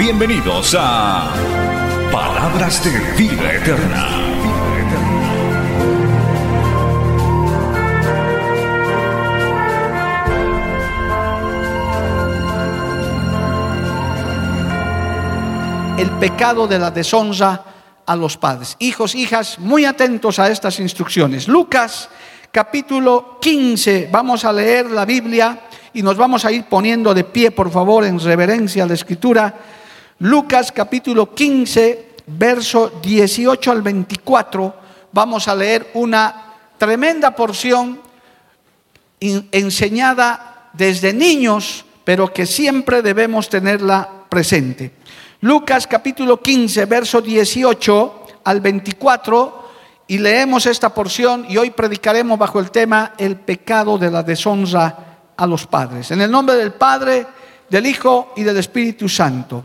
Bienvenidos a Palabras de Vida Eterna. el pecado de la deshonra a los padres. Hijos, hijas, muy atentos a estas instrucciones. Lucas capítulo 15, vamos a leer la Biblia y nos vamos a ir poniendo de pie, por favor, en reverencia a la escritura. Lucas capítulo 15, verso 18 al 24, vamos a leer una tremenda porción enseñada desde niños, pero que siempre debemos tenerla presente. Lucas capítulo 15, verso 18 al 24, y leemos esta porción y hoy predicaremos bajo el tema el pecado de la deshonra a los padres. En el nombre del Padre, del Hijo y del Espíritu Santo.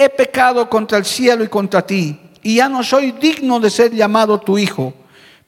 he pecado contra el cielo y contra ti, y ya no soy digno de ser llamado tu hijo.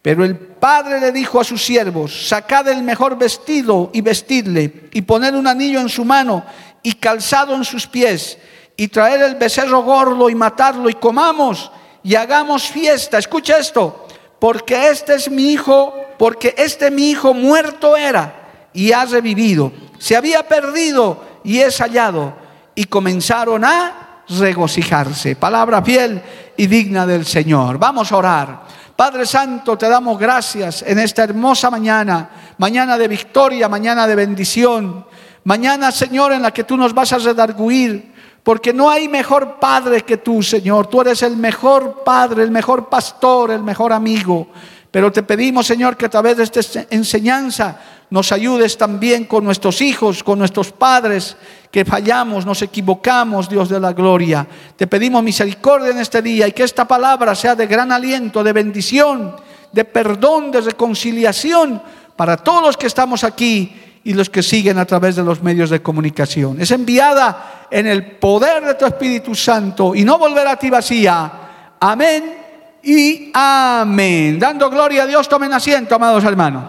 Pero el padre le dijo a sus siervos, sacad el mejor vestido y vestidle, y poned un anillo en su mano y calzado en sus pies y traer el becerro gordo y matarlo y comamos y hagamos fiesta. Escucha esto, porque este es mi hijo, porque este mi hijo muerto era y ha revivido. Se había perdido y es hallado. Y comenzaron a regocijarse. Palabra fiel y digna del Señor. Vamos a orar. Padre Santo, te damos gracias en esta hermosa mañana, mañana de victoria, mañana de bendición, mañana, Señor, en la que tú nos vas a redarguir, porque no hay mejor padre que tú, Señor. Tú eres el mejor padre, el mejor pastor, el mejor amigo. Pero te pedimos, Señor, que a través de esta enseñanza nos ayudes también con nuestros hijos, con nuestros padres, que fallamos, nos equivocamos, Dios de la gloria. Te pedimos misericordia en este día y que esta palabra sea de gran aliento, de bendición, de perdón, de reconciliación para todos los que estamos aquí y los que siguen a través de los medios de comunicación. Es enviada en el poder de tu Espíritu Santo y no volverá a ti vacía. Amén y amén. Dando gloria a Dios, tomen asiento, amados hermanos.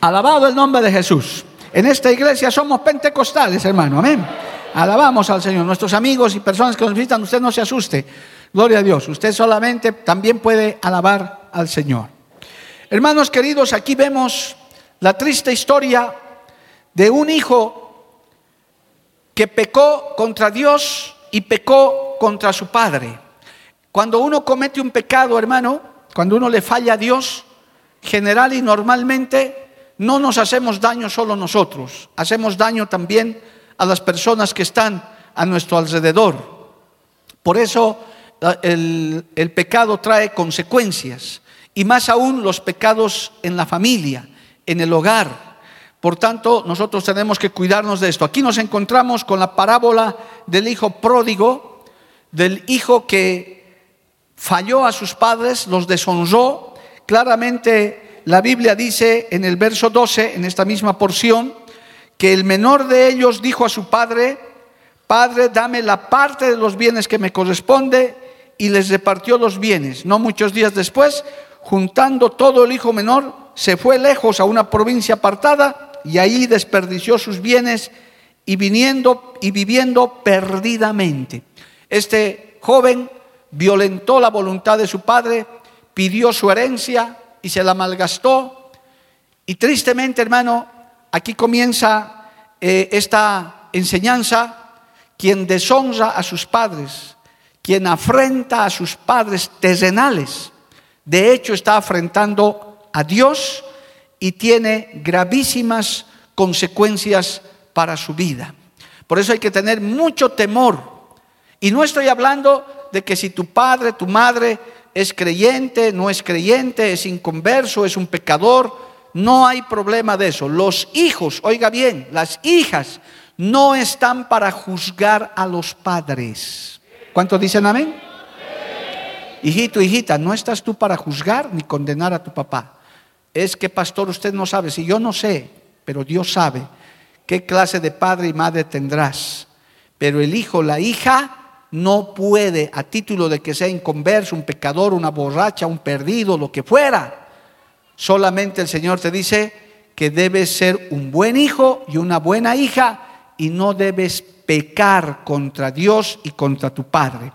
Alabado el nombre de Jesús. En esta iglesia somos pentecostales, hermano. Amén. Alabamos al Señor. Nuestros amigos y personas que nos visitan, usted no se asuste. Gloria a Dios. Usted solamente también puede alabar al Señor. Hermanos queridos, aquí vemos la triste historia de un hijo que pecó contra Dios y pecó contra su padre. Cuando uno comete un pecado, hermano, cuando uno le falla a Dios, general y normalmente no nos hacemos daño solo nosotros, hacemos daño también a las personas que están a nuestro alrededor. Por eso el, pecado trae consecuencias y más aún los pecados en la familia, en el hogar. Por tanto, nosotros tenemos que cuidarnos de esto. Aquí nos encontramos con la parábola del hijo pródigo, del hijo que falló a sus padres, los deshonró. Claramente la Biblia dice en el verso 12, en esta misma porción, que el menor de ellos dijo a su padre, Padre, dame la parte de los bienes que me corresponde, y les repartió los bienes. No muchos días después, juntando todo el hijo menor, se fue lejos a una provincia apartada y ahí desperdició sus bienes y viniendo y viviendo perdidamente. Este joven violentó la voluntad de su padre, pidió su herencia y se la malgastó. Y tristemente, hermano, aquí comienza eh, esta enseñanza. quien deshonra a sus padres, quien afrenta a sus padres terrenales, de hecho está afrentando a Dios y tiene gravísimas consecuencias para su vida. Por eso hay que tener mucho temor. Y no estoy hablando de que si tu padre, tu madre es creyente, no es creyente, es inconverso, es un pecador, no hay problema de eso. Los hijos, oiga bien, las hijas no están para juzgar a los padres. ¿Cuántos dicen amén? Hijito, hijita, no estás tú para juzgar ni condenar a tu papá. Es que, pastor, usted no sabe. Si yo no sé, pero Dios sabe qué clase de padre y madre tendrás. Pero el hijo, la hija, no puede, a título de que sea inconverso, un pecador, una borracha, un perdido, lo que fuera. Solamente el Señor te dice que debes ser un buen hijo y una buena hija y no debes pecar contra Dios y contra tu Padre.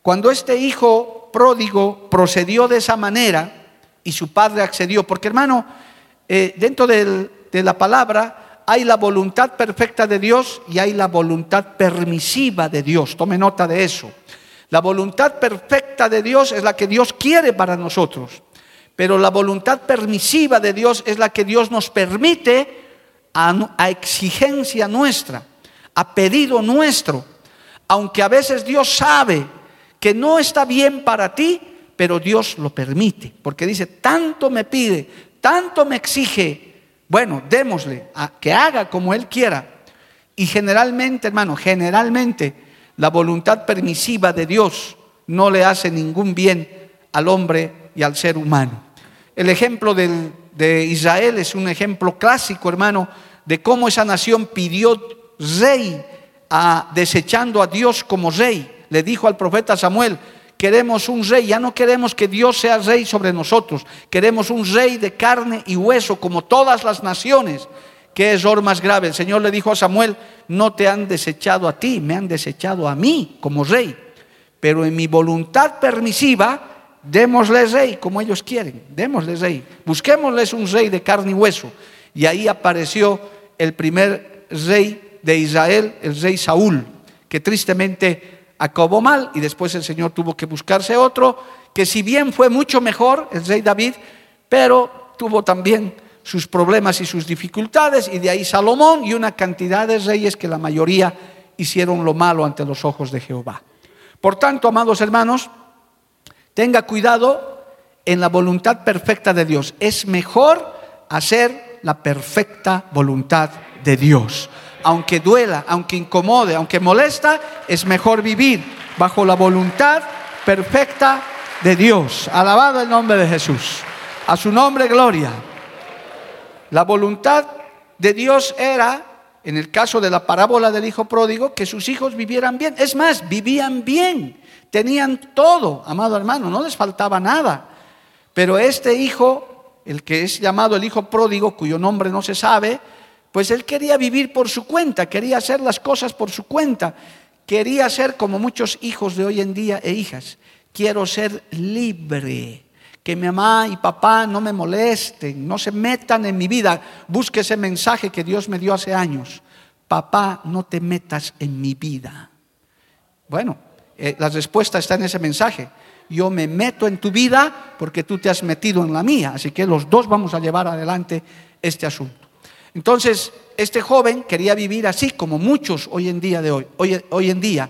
Cuando este hijo pródigo procedió de esa manera y su padre accedió, porque hermano, eh, dentro de la palabra hay la voluntad perfecta de Dios y hay la voluntad permisiva de Dios. Tome nota de eso. La voluntad perfecta de Dios es la que Dios quiere para nosotros, pero la voluntad permisiva de Dios es la que Dios nos permite a, a exigencia nuestra, a pedido nuestro. Aunque a veces Dios sabe que no está bien para ti, pero Dios lo permite, porque dice, tanto me pide, tanto me exige, bueno, démosle a que haga como Él quiera. Y generalmente, hermano, generalmente la voluntad permisiva de Dios no le hace ningún bien al hombre y al ser humano. El ejemplo de Israel es un ejemplo clásico, hermano, de cómo esa nación pidió rey, a, desechando a Dios como rey. Le dijo al profeta Samuel, Queremos un rey, ya no queremos que Dios sea rey sobre nosotros, queremos un rey de carne y hueso como todas las naciones. ¿Qué lo más grave? El Señor le dijo a Samuel, no te han desechado a ti, me han desechado a mí como rey. Pero en mi voluntad permisiva, démosles rey como ellos quieren, démosles rey. Busquémosles un rey de carne y hueso. Y ahí apareció el primer rey de Israel, el rey Saúl, que tristemente acabó mal y después el Señor tuvo que buscarse otro, que si bien fue mucho mejor, el rey David, pero tuvo también sus problemas y sus dificultades, y de ahí Salomón y una cantidad de reyes que la mayoría hicieron lo malo ante los ojos de Jehová. Por tanto, amados hermanos, tenga cuidado en la voluntad perfecta de Dios. Es mejor hacer la perfecta voluntad de Dios aunque duela, aunque incomode, aunque molesta, es mejor vivir bajo la voluntad perfecta de Dios. Alabado el nombre de Jesús. A su nombre, gloria. La voluntad de Dios era, en el caso de la parábola del hijo pródigo, que sus hijos vivieran bien. Es más, vivían bien, tenían todo, amado hermano, no les faltaba nada. Pero este hijo, el que es llamado el hijo pródigo, cuyo nombre no se sabe, pues él quería vivir por su cuenta, quería hacer las cosas por su cuenta, quería ser como muchos hijos de hoy en día e hijas. Quiero ser libre, que mi mamá y papá no me molesten, no se metan en mi vida. Busque ese mensaje que Dios me dio hace años. Papá, no te metas en mi vida. Bueno, eh, la respuesta está en ese mensaje. Yo me meto en tu vida porque tú te has metido en la mía. Así que los dos vamos a llevar adelante este asunto. Entonces, este joven quería vivir así como muchos hoy en día de hoy, hoy, en día.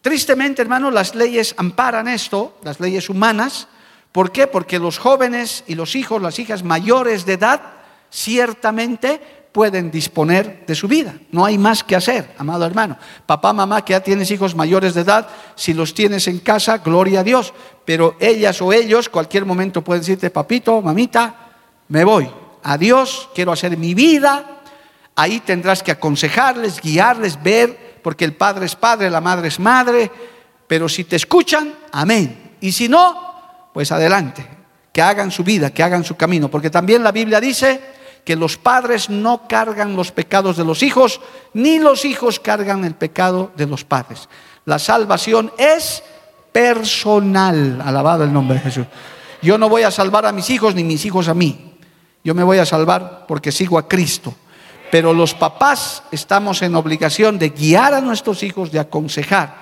Tristemente, hermano, las leyes amparan esto, las leyes humanas. ¿Por qué? Porque los jóvenes y los hijos, las hijas mayores de edad, ciertamente pueden disponer de su vida. No hay más que hacer, amado hermano. Papá, mamá, que ya tienes hijos mayores de edad, si los tienes en casa, gloria a Dios. Pero ellas o ellos, cualquier momento pueden decirte, papito, mamita, me voy a Dios, quiero hacer mi vida. Ahí tendrás que aconsejarles, guiarles, ver, porque el padre es padre, la madre es madre. Pero si te escuchan, amén. Y si no, pues adelante, que hagan su vida, que hagan su camino. Porque también la Biblia dice que los padres no cargan los pecados de los hijos, ni los hijos cargan el pecado de los padres. La salvación es personal. Alabado el nombre de Jesús. Yo no voy a salvar a mis hijos ni mis hijos a mí. Yo me voy a salvar porque sigo a Cristo. Pero los papás estamos en obligación de guiar a nuestros hijos, de aconsejar.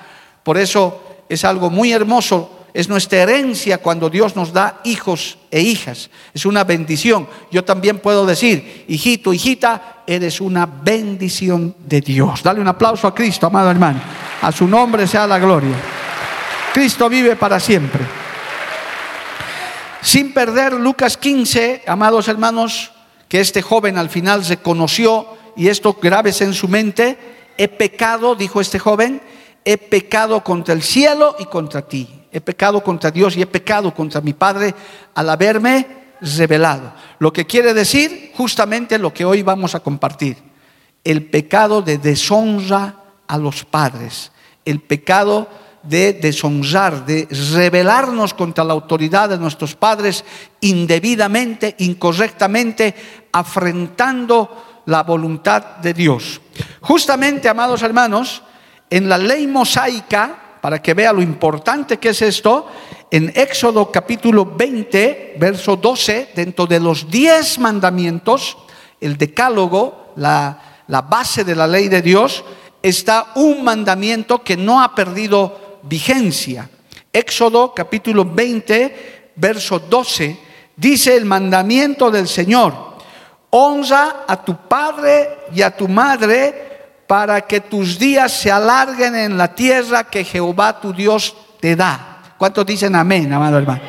Por eso es algo muy hermoso es nuestra herencia cuando Dios nos da hijos e hijas. Es una bendición. Yo también puedo decir, hijito, hijita, eres una bendición de Dios. Dale un aplauso a Cristo, amado hermano. A su nombre sea la gloria. Cristo vive para siempre. Sin perder Lucas 15, amados hermanos, que este joven al final se conoció y esto graves en su mente, he pecado, dijo este joven, he pecado contra el cielo y contra ti he pecado contra Dios y he pecado contra mi Padre al haberme revelado. Lo que quiere decir justamente lo que hoy vamos a compartir. El pecado de deshonra a los padres. El pecado de deshonrar, de rebelarnos contra la autoridad de nuestros padres indebidamente, incorrectamente, afrentando la voluntad de Dios. Justamente, amados hermanos, en la ley mosaica, para que vea lo importante que es esto, en Éxodo capítulo 20, verso 12, dentro de los diez mandamientos, el decálogo, la, la base de la ley de Dios, está un mandamiento que no ha perdido vigencia. Éxodo capítulo 20, verso 12, dice el mandamiento del Señor, honra a tu padre y a tu madre, para que tus días se alarguen en la tierra que Jehová tu Dios te da. ¿Cuántos dicen amén, amado hermano?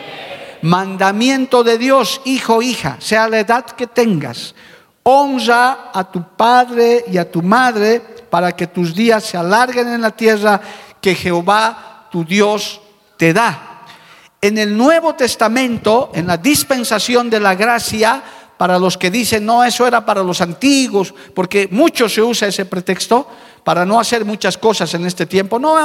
Mandamiento de Dios, hijo, hija, sea la edad que tengas. Honra a tu padre y a tu madre para que tus días se alarguen en la tierra que Jehová tu Dios te da. En el Nuevo Testamento, en la dispensación de la gracia, para los que dicen, no, eso era para los antiguos, porque mucho se usa ese pretexto para no hacer muchas cosas en este tiempo. No,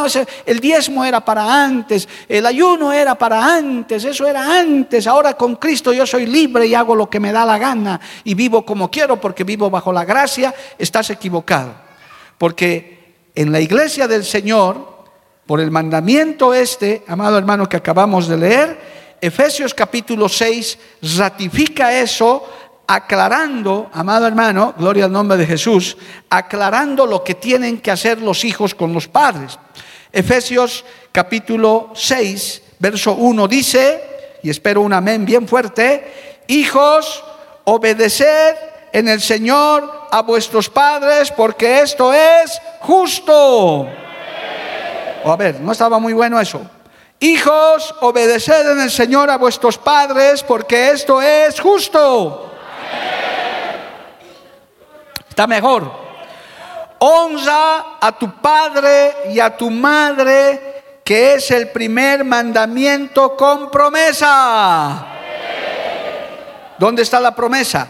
el diezmo era para antes, el ayuno era para antes, eso era antes. Ahora con Cristo yo soy libre y hago lo que me da la gana y vivo como quiero porque vivo bajo la gracia. Estás equivocado. Porque en la iglesia del Señor, por el mandamiento este, amado hermano que acabamos de leer, Efesios capítulo 6 ratifica eso aclarando, amado hermano, gloria al nombre de Jesús, aclarando lo que tienen que hacer los hijos con los padres. Efesios capítulo 6, verso 1 dice, y espero un amén bien fuerte, hijos, obedeced en el Señor a vuestros padres, porque esto es justo. O a ver, no estaba muy bueno eso. Hijos, obedeced en el Señor a vuestros padres, porque esto es justo. Está mejor. Honra a tu padre y a tu madre, que es el primer mandamiento con promesa. ¿Dónde está la promesa?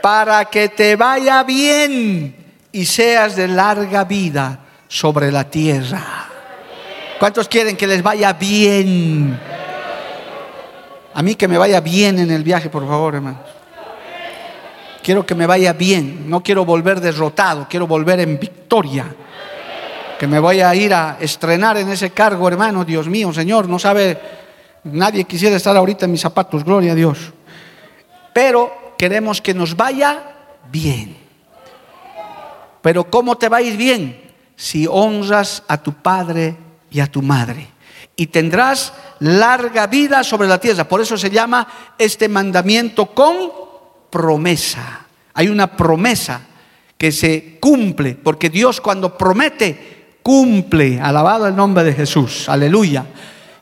Para que te vaya bien y seas de larga vida sobre la tierra. ¿Cuántos quieren que les vaya bien? A mí que me vaya bien en el viaje, por favor, hermanos. Quiero que me vaya bien, no quiero volver derrotado, quiero volver en victoria. Que me vaya a ir a estrenar en ese cargo, hermano, Dios mío, Señor, no sabe, nadie quisiera estar ahorita en mis zapatos, gloria a Dios. Pero queremos que nos vaya bien. Pero ¿cómo te va a ir bien? Si honras a tu padre y a tu madre. Y tendrás larga vida sobre la tierra. Por eso se llama este mandamiento con promesa. Hay una promesa que se cumple, porque Dios cuando promete, cumple. Alabado el nombre de Jesús. Aleluya.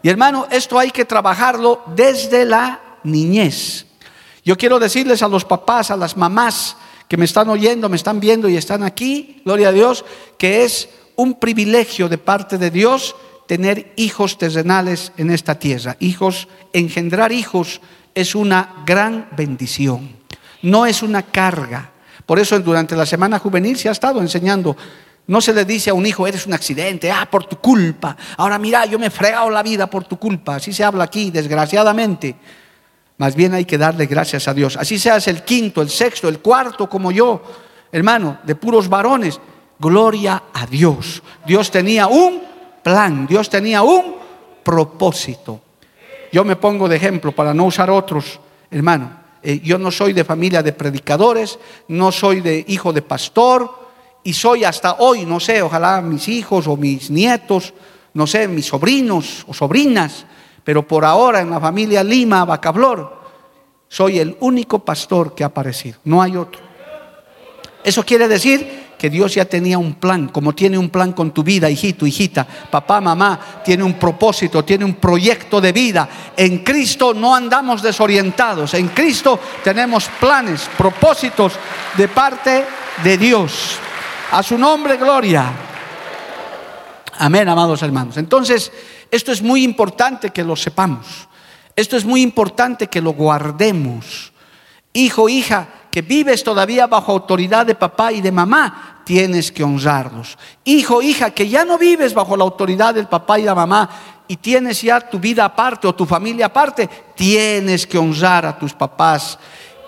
Y hermano, esto hay que trabajarlo desde la niñez. Yo quiero decirles a los papás, a las mamás que me están oyendo, me están viendo y están aquí, gloria a Dios, que es un privilegio de parte de Dios tener hijos terrenales en esta tierra. Hijos, engendrar hijos es una gran bendición no es una carga. Por eso durante la semana juvenil se ha estado enseñando. No se le dice a un hijo, eres un accidente, ah, por tu culpa. Ahora mira, yo me he fregado la vida por tu culpa. Así se habla aquí, desgraciadamente. Más bien hay que darle gracias a Dios. Así seas el quinto, el sexto, el cuarto, como yo, hermano, de puros varones. Gloria a Dios. Dios tenía un plan, Dios tenía un propósito. Yo me pongo de ejemplo para no usar otros, hermano. eh, yo no soy de familia de predicadores, no soy de hijo de pastor, y soy hasta hoy, no sé, ojalá mis hijos o mis nietos, no sé, mis sobrinos o sobrinas, pero por ahora en la familia Lima, Bacablor, soy el único pastor que ha aparecido, no hay otro. Eso quiere decir que Dios ya tenía un plan, como tiene un plan con tu vida, hijito, hijita, papá, mamá, tiene un propósito, tiene un proyecto de vida. En Cristo no andamos desorientados, en Cristo tenemos planes, propósitos de parte de Dios. A su nombre, gloria. Amén, amados hermanos. Entonces, esto es muy importante que lo sepamos. Esto es muy importante que lo guardemos. Hijo, hija, vives todavía bajo autoridad de papá y de mamá, tienes que honrarlos. Hijo, hija, que ya no vives bajo la autoridad del papá y la mamá y tienes ya tu vida aparte o tu familia aparte, tienes que honrar a tus papás.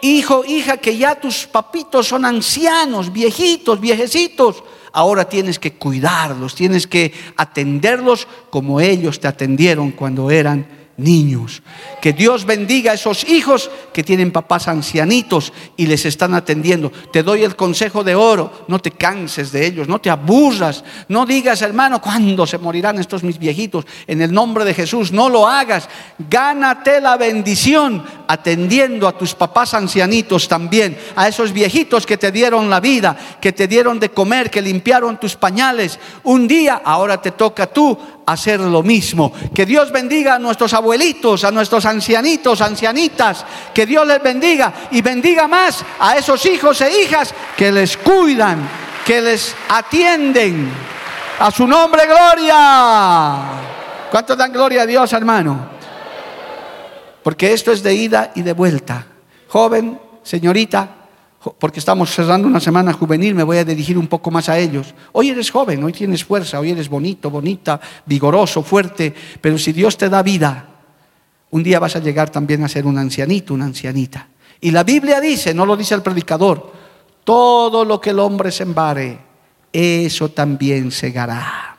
Hijo, hija, que ya tus papitos son ancianos, viejitos, viejecitos, ahora tienes que cuidarlos, tienes que atenderlos como ellos te atendieron cuando eran niños. Que Dios bendiga a esos hijos que tienen papás ancianitos y les están atendiendo. Te doy el consejo de oro, no te canses de ellos, no te aburras, no digas, hermano, ¿cuándo se morirán estos mis viejitos? En el nombre de Jesús, no lo hagas. Gánate la bendición atendiendo a tus papás ancianitos también, a esos viejitos que te dieron la vida, que te dieron de comer, que limpiaron tus pañales. Un día, ahora te toca tú hacer lo mismo. Que Dios bendiga a nuestros abuelitos, a nuestros ancianitos, ancianitas. Que Dios les bendiga y bendiga más a esos hijos e hijas que les cuidan, que les atienden. A su nombre, gloria. ¿Cuántos dan gloria a Dios, hermano? Porque esto es de ida y de vuelta. Joven, señorita, porque estamos cerrando una semana juvenil, me voy a dirigir un poco más a ellos. Hoy eres joven, hoy tienes fuerza, hoy eres bonito, bonita, vigoroso, fuerte, pero si Dios te da vida, un día vas a llegar también a ser un ancianito, una ancianita. Y la Biblia dice, no lo dice el predicador, todo lo que el hombre sembare, eso también segará.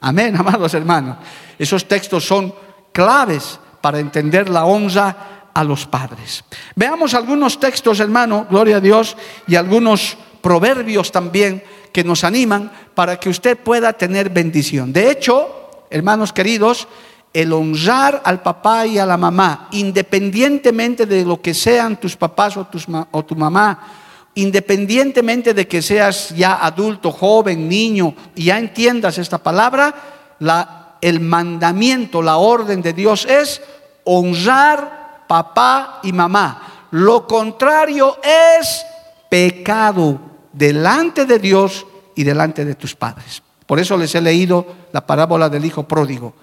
Amén, amados hermanos. Esos textos son claves para entender la honra a los padres. Veamos algunos textos, hermano, gloria a Dios, y algunos proverbios también que nos animan para que usted pueda tener bendición. De hecho, hermanos queridos, el honrar al papá y a la mamá, independientemente de lo que sean tus papás o, tu mamá, independientemente de que seas ya adulto, joven, niño, y ya entiendas esta palabra, la, el mandamiento, la orden de Dios es honrar papá y mamá. Lo contrario es pecado delante de Dios y delante de tus padres. Por eso les he leído la parábola del hijo pródigo.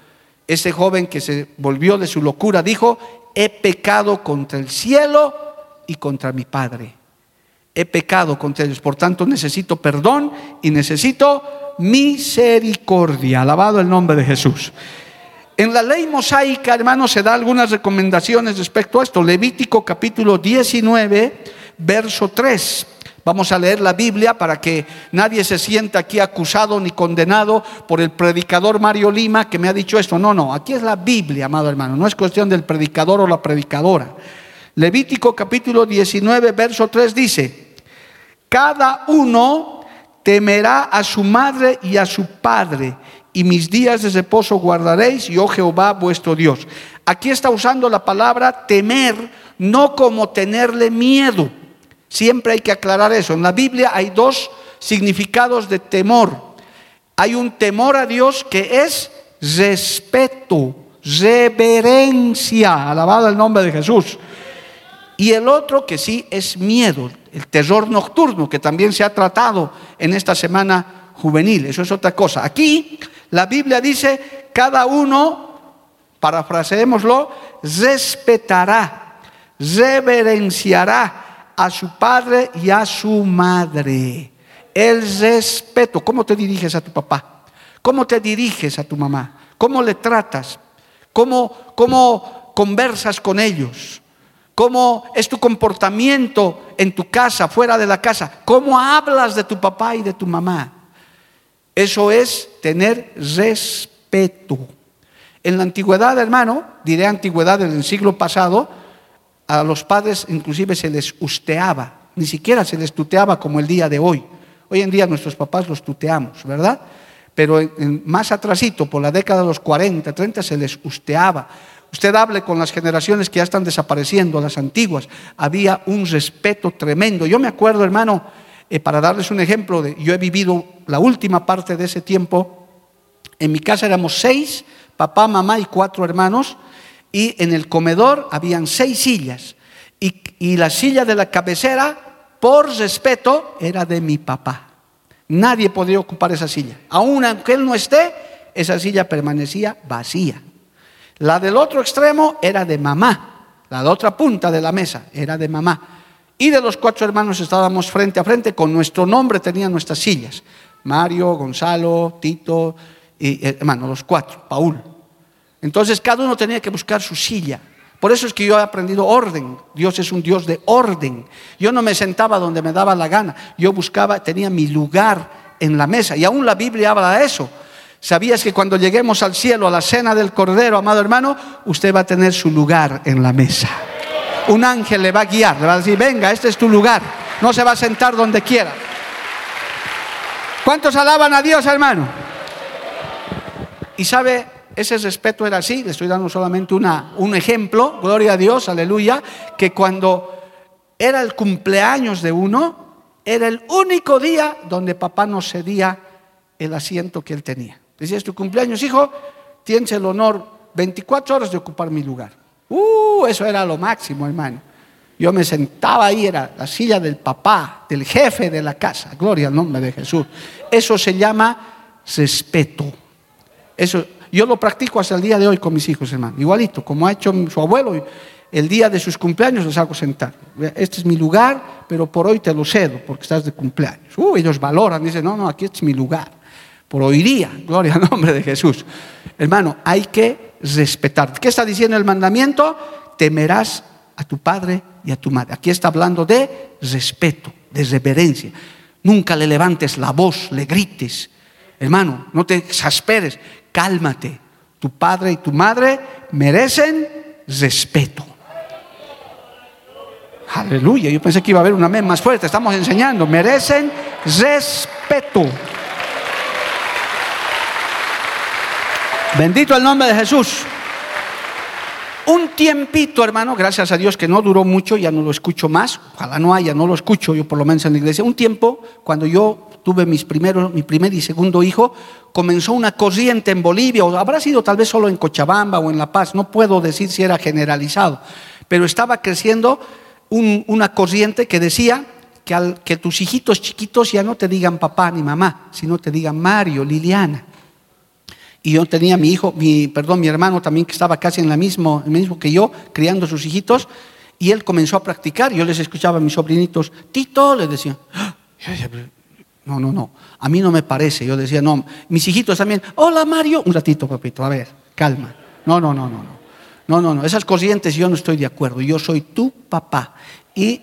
Ese joven que se volvió de su locura dijo, he pecado contra el cielo y contra mi padre. He pecado contra ellos, por tanto necesito perdón y necesito misericordia. Alabado el nombre de Jesús. En la ley mosaica, hermanos, se da algunas recomendaciones respecto a esto. Levítico capítulo 19, verso 3. Vamos a leer la Biblia para que nadie se sienta aquí acusado ni condenado por el predicador Mario Lima que me ha dicho esto. No, no, aquí es la Biblia, amado hermano. No es cuestión del predicador o la predicadora. Levítico capítulo 19, verso 3 dice, cada uno temerá a su madre y a su padre y mis días de reposo guardaréis, yo Jehová vuestro Dios. Aquí está usando la palabra temer, no como tenerle miedo. Siempre hay que aclarar eso. En la Biblia hay dos significados de temor. Hay un temor a Dios que es respeto, reverencia, alabado el nombre de Jesús. Y el otro que sí es miedo, el terror nocturno, que también se ha tratado en esta semana juvenil. Eso es otra cosa. Aquí la Biblia dice, cada uno, parafraseémoslo, respetará, reverenciará a su padre y a su madre. El respeto. ¿Cómo te diriges a tu papá? ¿Cómo te diriges a tu mamá? ¿Cómo le tratas? ¿Cómo, cómo conversas con ellos? ¿Cómo es tu comportamiento en tu casa, fuera de la casa? ¿Cómo hablas de tu papá y de tu mamá? Eso es tener respeto. En la antigüedad, hermano, diré antigüedad en el siglo pasado, a los padres inclusive se les usteaba, ni siquiera se les tuteaba como el día de hoy. Hoy en día nuestros papás los tuteamos, ¿verdad? Pero más atrasito, por la década de los 40, 30, se les usteaba. Usted hable con las generaciones que ya están desapareciendo, las antiguas. Había un respeto tremendo. Yo me acuerdo, hermano, eh, para darles un ejemplo, de, yo he vivido la última parte de ese tiempo. En mi casa éramos seis, papá, mamá y cuatro hermanos. Y en el comedor habían seis sillas. Y, y la silla de la cabecera, por respeto, era de mi papá. Nadie podía ocupar esa silla. Aún aunque él no esté, esa silla permanecía vacía. La del otro extremo era de mamá. La de otra punta de la mesa era de mamá. Y de los cuatro hermanos estábamos frente a frente, con nuestro nombre tenían nuestras sillas. Mario, Gonzalo, Tito, y eh, hermano, los cuatro, Paul. Entonces cada uno tenía que buscar su silla. Por eso es que yo he aprendido orden. Dios es un Dios de orden. Yo no me sentaba donde me daba la gana. Yo buscaba, tenía mi lugar en la mesa. Y aún la Biblia habla de eso. ¿Sabías que cuando lleguemos al cielo, a la cena del Cordero, amado hermano, usted va a tener su lugar en la mesa? Un ángel le va a guiar, le va a decir, venga, este es tu lugar. No se va a sentar donde quiera. ¿Cuántos alaban a Dios, hermano? Y sabe, ese respeto era así, le estoy dando solamente una, un ejemplo, gloria a Dios, aleluya, que cuando era el cumpleaños de uno, era el único día donde papá nos cedía el asiento que él tenía. Decía, es tu cumpleaños, hijo, tienes el honor 24 horas de ocupar mi lugar. Uh, eso era lo máximo, hermano. Yo me sentaba ahí, era la silla del papá, del jefe de la casa. Gloria al nombre de Jesús. Eso se llama respeto. Eso, yo lo practico hasta el día de hoy con mis hijos, hermano. Igualito, como ha hecho su abuelo. El día de sus cumpleaños los hago sentar. Este es mi lugar, pero por hoy te lo cedo porque estás de cumpleaños. Uh, ellos valoran, dicen, no, no, aquí es mi lugar por hoy día. Gloria al nombre de Jesús. Hermano, hay que respetar. ¿Qué está diciendo el mandamiento? Temerás a tu padre y a tu madre. Aquí está hablando de respeto, de reverencia. Nunca le levantes la voz, le grites. Hermano, no te exasperes, cálmate. Tu padre y tu madre merecen respeto. Aleluya, yo pensé que iba a haber una amén más fuerte. Estamos enseñando, merecen respeto. Bendito el nombre de Jesús. Un tiempito, hermano, gracias a Dios que no duró mucho, ya no lo escucho más, ojalá no haya, no lo escucho yo por lo menos en la iglesia. Un tiempo, cuando yo tuve mis primeros, mi primer y segundo hijo, comenzó una corriente en Bolivia, o habrá sido tal vez solo en Cochabamba o en La Paz, no puedo decir si era generalizado, pero estaba creciendo una corriente que decía que, tus hijitos chiquitos ya no te digan papá ni mamá, sino te digan Mario, Liliana. Y yo tenía mi hijo, mi, perdón, mi hermano también que estaba casi en la mismo, el mismo que yo, criando sus hijitos, y él comenzó a practicar. Yo les escuchaba a mis sobrinitos, Tito, les decía, ah", no, no, no, a mí no me parece. Yo decía, no, mis hijitos también, hola Mario, un ratito, papito, a ver, calma. No, no, no, no, no. No, no, no, esas corrientes yo no estoy de acuerdo. Yo soy tu papá. Y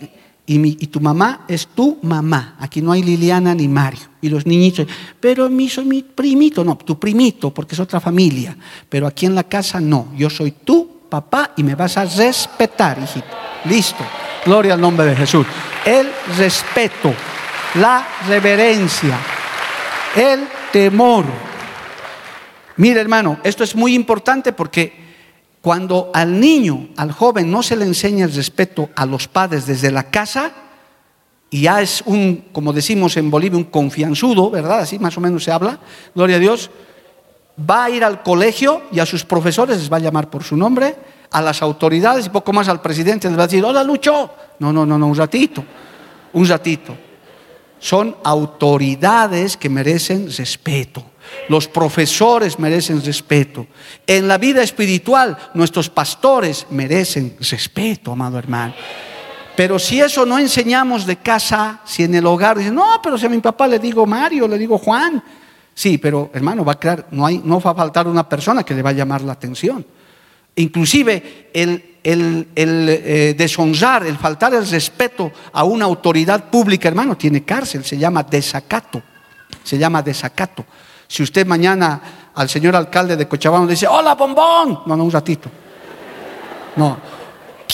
y, tu mamá es tu mamá. Aquí no hay Liliana ni Mario. Y los niñitos, pero mi, soy mi primito. No, tu primito, porque es otra familia. Pero aquí en la casa no. Yo soy tu papá y me vas a respetar, hijito. Listo. Gloria al nombre de Jesús. El respeto, la reverencia, el temor. Mire, hermano, esto es muy importante porque cuando al niño, al joven, no se le enseña el respeto a los padres desde la casa, y ya es un, como decimos en Bolivia, un confianzudo, ¿verdad? Así más o menos se habla, gloria a Dios, va a ir al colegio y a sus profesores les va a llamar por su nombre, a las autoridades y poco más al presidente les va a decir, hola Lucho. No, no, no, no, un ratito, un ratito. Son autoridades que merecen respeto. Los profesores merecen respeto. En la vida espiritual, nuestros pastores merecen respeto, amado hermano. Pero si eso no enseñamos de casa, si en el hogar dicen, no, pero si a mi papá le digo Mario, le digo Juan, sí, pero hermano, va a crear, no, hay, no va a faltar una persona que le va a llamar la atención. Inclusive el, el, eh, deshonrar, el faltar el respeto a una autoridad pública, hermano, tiene cárcel, se llama desacato, se llama desacato. Si usted mañana al señor alcalde de Cochabamba le dice, hola bombón, no, no, un ratito. No,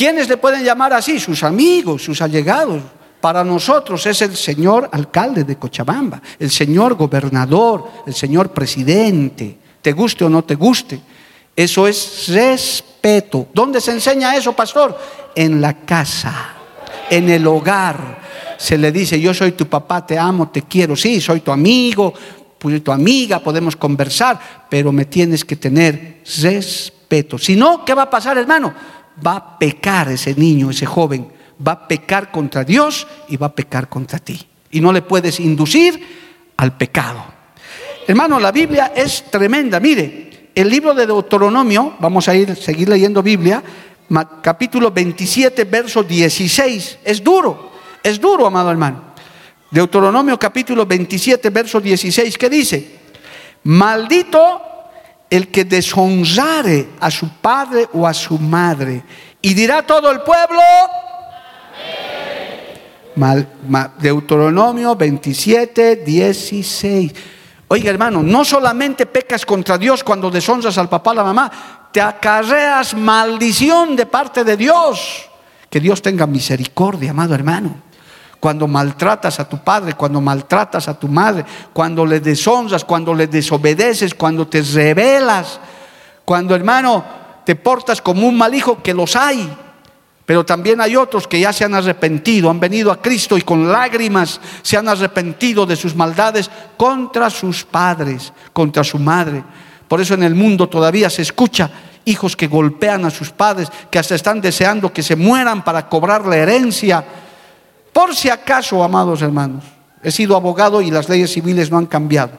¿Quiénes le pueden llamar así? Sus amigos, sus allegados. Para nosotros es el señor alcalde de Cochabamba, el señor gobernador, el señor presidente, te guste o no te guste. Eso es respeto. ¿Dónde se enseña eso, pastor? En la casa, en el hogar. Se le dice, yo soy tu papá, te amo, te quiero. Sí, soy tu amigo, tu amiga, podemos conversar, pero me tienes que tener respeto. Si no, ¿qué va a pasar, hermano? Va a pecar ese niño, ese joven va a pecar contra Dios y va a pecar contra ti. Y no le puedes inducir al pecado. Hermano, la Biblia es tremenda. Mire, el libro de Deuteronomio, vamos a ir seguir leyendo Biblia, capítulo 27, verso 16. Es duro, es duro, amado hermano. Deuteronomio capítulo 27, verso 16, ¿qué dice? Maldito el que deshonrare a su padre o a su madre. Y dirá todo el pueblo, Deuteronomio 27, 16. Oiga, hermano, no solamente pecas contra Dios cuando deshonras al papá, a la mamá, te acarreas maldición de parte de Dios. Que Dios tenga misericordia, amado hermano. Cuando maltratas a tu padre, cuando maltratas a tu madre, cuando le deshonras, cuando le desobedeces, cuando te rebelas, cuando hermano te portas como un mal hijo, que los hay, pero también hay otros que ya se han arrepentido, han venido a Cristo y con lágrimas se han arrepentido de sus maldades contra sus padres, contra su madre. Por eso en el mundo todavía se escucha hijos que golpean a sus padres, que hasta están deseando que se mueran para cobrar la herencia. Por si acaso, amados hermanos, he sido abogado y las leyes civiles no han cambiado.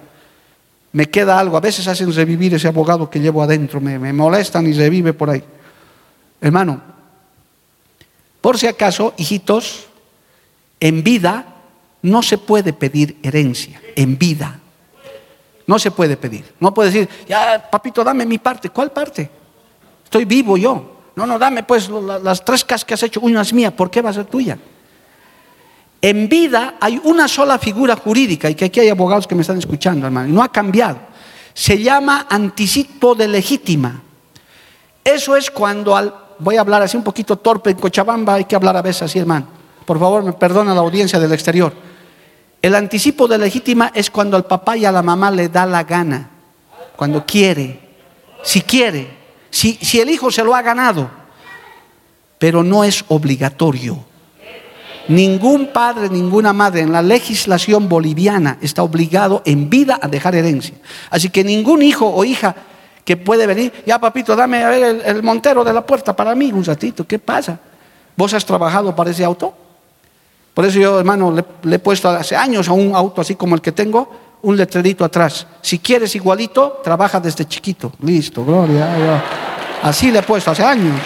Me queda algo, a veces hacen revivir ese abogado que llevo adentro, me, molestan y revive por ahí. Hermano, por si acaso, hijitos, en vida no se puede pedir herencia, en vida. No se puede pedir. No puede decir, ya, papito, dame mi parte. ¿Cuál parte? Estoy vivo yo. No, no, dame pues las tres casas que has hecho, una es mía, ¿por qué va a ser tuya? En vida hay una sola figura jurídica, y que aquí hay abogados que me están escuchando, hermano, y no ha cambiado. Se llama anticipo de legítima. Eso es cuando al voy a hablar así un poquito torpe en Cochabamba, hay que hablar a veces así, hermano. Por favor, me perdona la audiencia del exterior. El anticipo de legítima es cuando al papá y a la mamá le da la gana, cuando quiere, si quiere, si, si el hijo se lo ha ganado, pero no es obligatorio. Ningún padre, ninguna madre en la legislación boliviana está obligado en vida a dejar herencia. Así que ningún hijo o hija que puede venir, ya papito, dame a ver el, montero de la puerta para mí un ratito, ¿qué pasa? ¿Vos has trabajado para ese auto? Por eso yo, hermano, le, he puesto hace años a un auto así como el que tengo, un letrerito atrás. Si quieres igualito, trabaja desde chiquito. Listo, gloria. Así le he puesto hace años.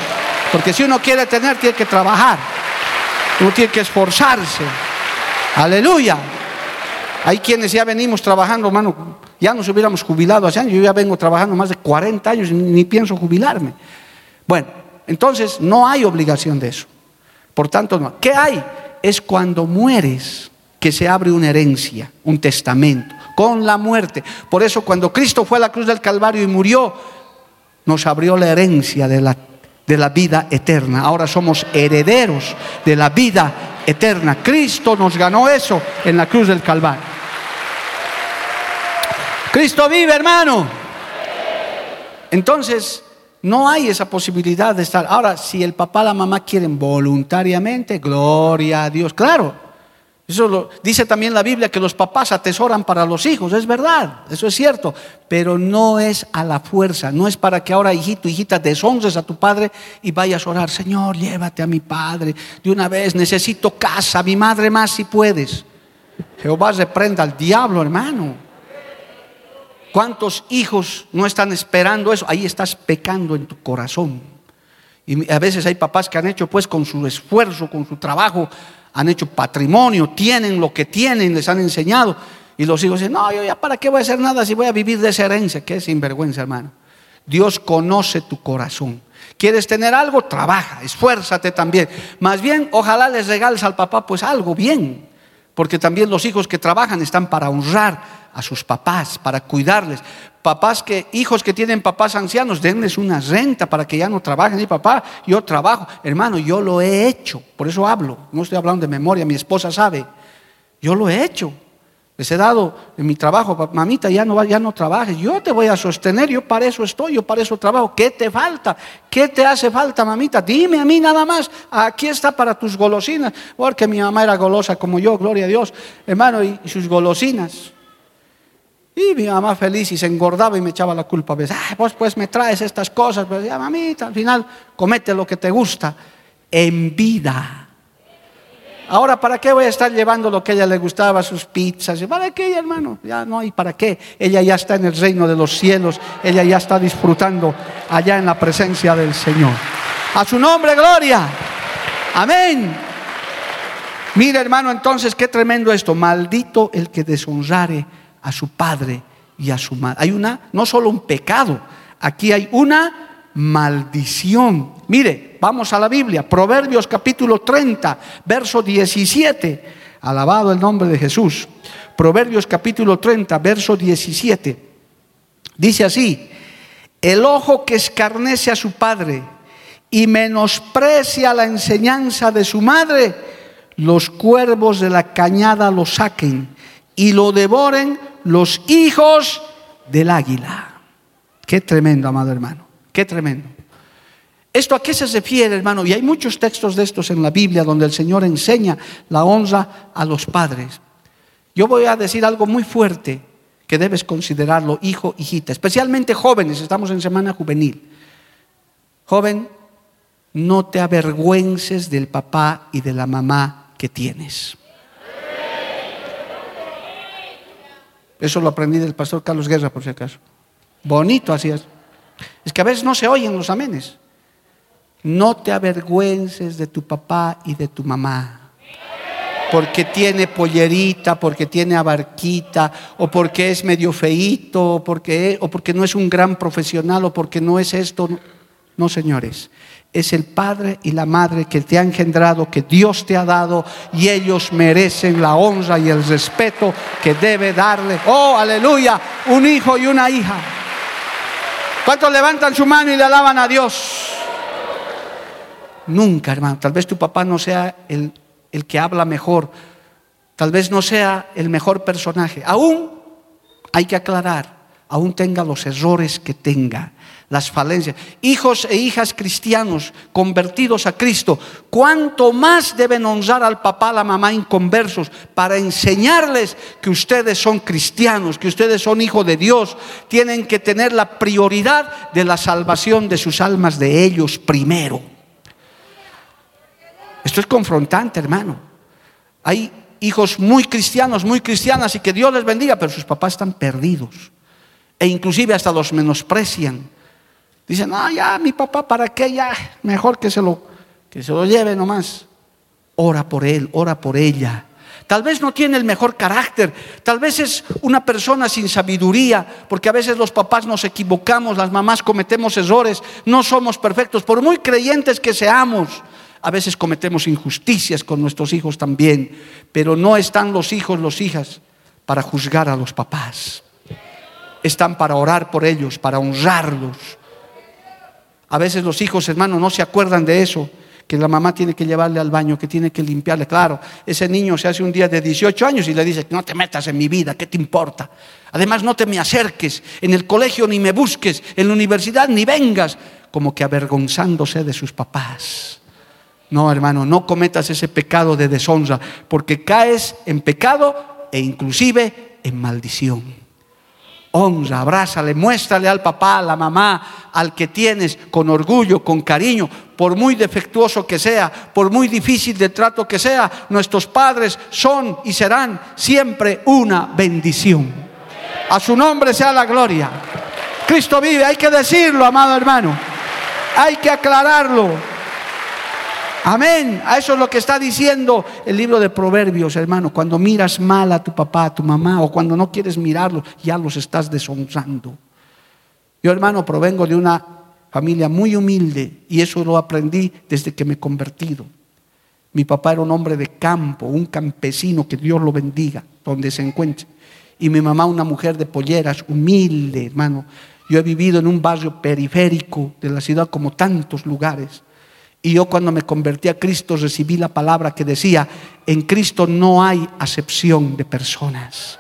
Porque si uno quiere tener, tiene que trabajar. Uno tiene que esforzarse. Aleluya. Hay quienes ya venimos trabajando, hermano, ya nos hubiéramos jubilado hace años, yo ya vengo trabajando más de 40 años y ni pienso jubilarme. Bueno, entonces no hay obligación de eso. Por tanto, no. ¿qué hay? Es cuando mueres que se abre una herencia, un testamento, con la muerte. Por eso cuando Cristo fue a la cruz del Calvario y murió, nos abrió la herencia de la, de la vida eterna. Ahora somos herederos de la vida eterna. Cristo nos ganó eso en la cruz del Calvario. Cristo vive, hermano. Entonces, no hay esa posibilidad de estar. Ahora, si el papá la mamá quieren voluntariamente, gloria a Dios. Claro, eso lo, dice también la Biblia que los papás atesoran para los hijos, es verdad, eso es cierto, pero no es a la fuerza, no es para que ahora hijito, hijita, deshonres a tu padre y vayas a orar, Señor, llévate a mi padre, de una vez necesito casa, mi madre más si puedes. Jehová reprenda al diablo, hermano. ¿Cuántos hijos no están esperando eso? Ahí estás pecando en tu corazón. Y a veces hay papás que han hecho pues con su esfuerzo, con su trabajo, han hecho patrimonio, tienen lo que tienen, les han enseñado. Y los hijos dicen, no, yo ya para qué voy a hacer nada si voy a vivir de esa herencia. Qué sinvergüenza, hermano. Dios conoce tu corazón. ¿Quieres tener algo? Trabaja, esfuérzate también. Más bien, ojalá les regales al papá pues algo bien Porque también los hijos que trabajan están para honrar a sus papás, para cuidarles. Papás que, hijos que tienen papás ancianos, denles una renta para que ya no trabajen. Y papá, yo trabajo. Hermano, yo lo he hecho. Por eso hablo. No estoy hablando de memoria, mi esposa sabe. Yo lo he hecho. Les he dado en mi trabajo, mamita, ya no, ya no trabajes, yo te voy a sostener, yo para eso estoy, yo para eso trabajo. ¿Qué te falta? ¿Qué te hace falta, mamita? Dime a mí nada más, aquí está para tus golosinas, porque mi mamá era golosa como yo, gloria a Dios, hermano, y, sus golosinas. Y mi mamá feliz y se engordaba y me echaba la culpa a veces, vos pues me traes estas cosas, pero ya mamita, al final comete lo que te gusta en vida. Ahora, ¿para qué voy a estar llevando lo que a ella le gustaba, sus pizzas? ¿Para qué, hermano? Ya no hay para qué. Ella ya está en el reino de los cielos. Ella ya está disfrutando allá en la presencia del Señor. A su nombre, gloria. Amén. Mira, hermano, entonces, qué tremendo esto. Maldito el que deshonrare a su padre y a su madre. Hay una, no solo un pecado, aquí hay una maldición. Mire, vamos a la Biblia, Proverbios capítulo 30, verso 17. Alabado el nombre de Jesús. Proverbios capítulo 30, verso 17. Dice así, el ojo que escarnece a su padre y menosprecia la enseñanza de su madre, los cuervos de la cañada lo saquen y lo devoren los hijos del águila. Qué tremendo, amado hermano. Qué tremendo. ¿Esto a qué se refiere, hermano? Y hay muchos textos de estos en la Biblia donde el Señor enseña la honra a los padres. Yo voy a decir algo muy fuerte que debes considerarlo, hijo, hijita, especialmente jóvenes, estamos en semana juvenil. Joven, no te avergüences del papá y de la mamá que tienes. Eso lo aprendí del pastor Carlos Guerra, por si acaso. Bonito así es. Es que a veces no se oyen los amenes. No te avergüences de tu papá y de tu mamá. Porque tiene pollerita, porque tiene abarquita, o porque es medio feíto, o porque, o porque no es un gran profesional, o porque no es esto. No, señores. Es el padre y la madre que te ha engendrado, que Dios te ha dado, y ellos merecen la honra y el respeto que debe darle. Oh, aleluya, un hijo y una hija. ¿Cuántos levantan su mano y le alaban a Dios? Nunca, hermano. Tal vez tu papá no sea el, el que habla mejor. Tal vez no sea el mejor personaje. Aún hay que aclarar, aún tenga los errores que tenga las falencias. Hijos e hijas cristianos convertidos a Cristo, ¿cuánto más deben honrar al papá, a la mamá inconversos para enseñarles que ustedes son cristianos, que ustedes son hijos de Dios? Tienen que tener la prioridad de la salvación de sus almas de ellos primero. Esto es confrontante, hermano. Hay hijos muy cristianos, muy cristianas y que Dios les bendiga, pero sus papás están perdidos. E inclusive hasta los menosprecian Dicen, ah, ya, mi papá, ¿para qué? Ya, mejor que se lo, que se lo lleve nomás. Ora por él, ora por ella. Tal vez no tiene el mejor carácter, tal vez es una persona sin sabiduría, porque a veces los papás nos equivocamos, las mamás cometemos errores, no somos perfectos, por muy creyentes que seamos, a veces cometemos injusticias con nuestros hijos también, pero no están los hijos, los hijas, para juzgar a los papás. Están para orar por ellos, para honrarlos, a veces los hijos, hermanos, no se acuerdan de eso, que la mamá tiene que llevarle al baño, que tiene que limpiarle. Claro, ese niño se hace un día de 18 años y le dice, no te metas en mi vida, ¿qué te importa? Además, no te me acerques, en el colegio ni me busques, en la universidad ni vengas, como que avergonzándose de sus papás. No, hermano, no cometas ese pecado de deshonra, porque caes en pecado e inclusive en maldición honra, abrázale, muéstrale al papá, a la mamá, al que tienes con orgullo, con cariño, por muy defectuoso que sea, por muy difícil de trato que sea, nuestros padres son y serán siempre una bendición. A su nombre sea la gloria. Cristo vive, hay que decirlo, amado hermano. Hay que aclararlo. Amén. A eso es lo que está diciendo el libro de Proverbios, hermano. Cuando miras mal a tu papá, a tu mamá, o cuando no quieres mirarlos, ya los estás deshonrando. Yo, hermano, provengo de una familia muy humilde y eso lo aprendí desde que me he convertido. Mi papá era un hombre de campo, un campesino, que Dios lo bendiga, donde se encuentre. Y mi mamá una mujer de polleras, humilde, hermano. Yo he vivido en un barrio periférico de la ciudad como tantos lugares. Y yo cuando me convertí a Cristo recibí la palabra que decía, en Cristo no hay acepción de personas.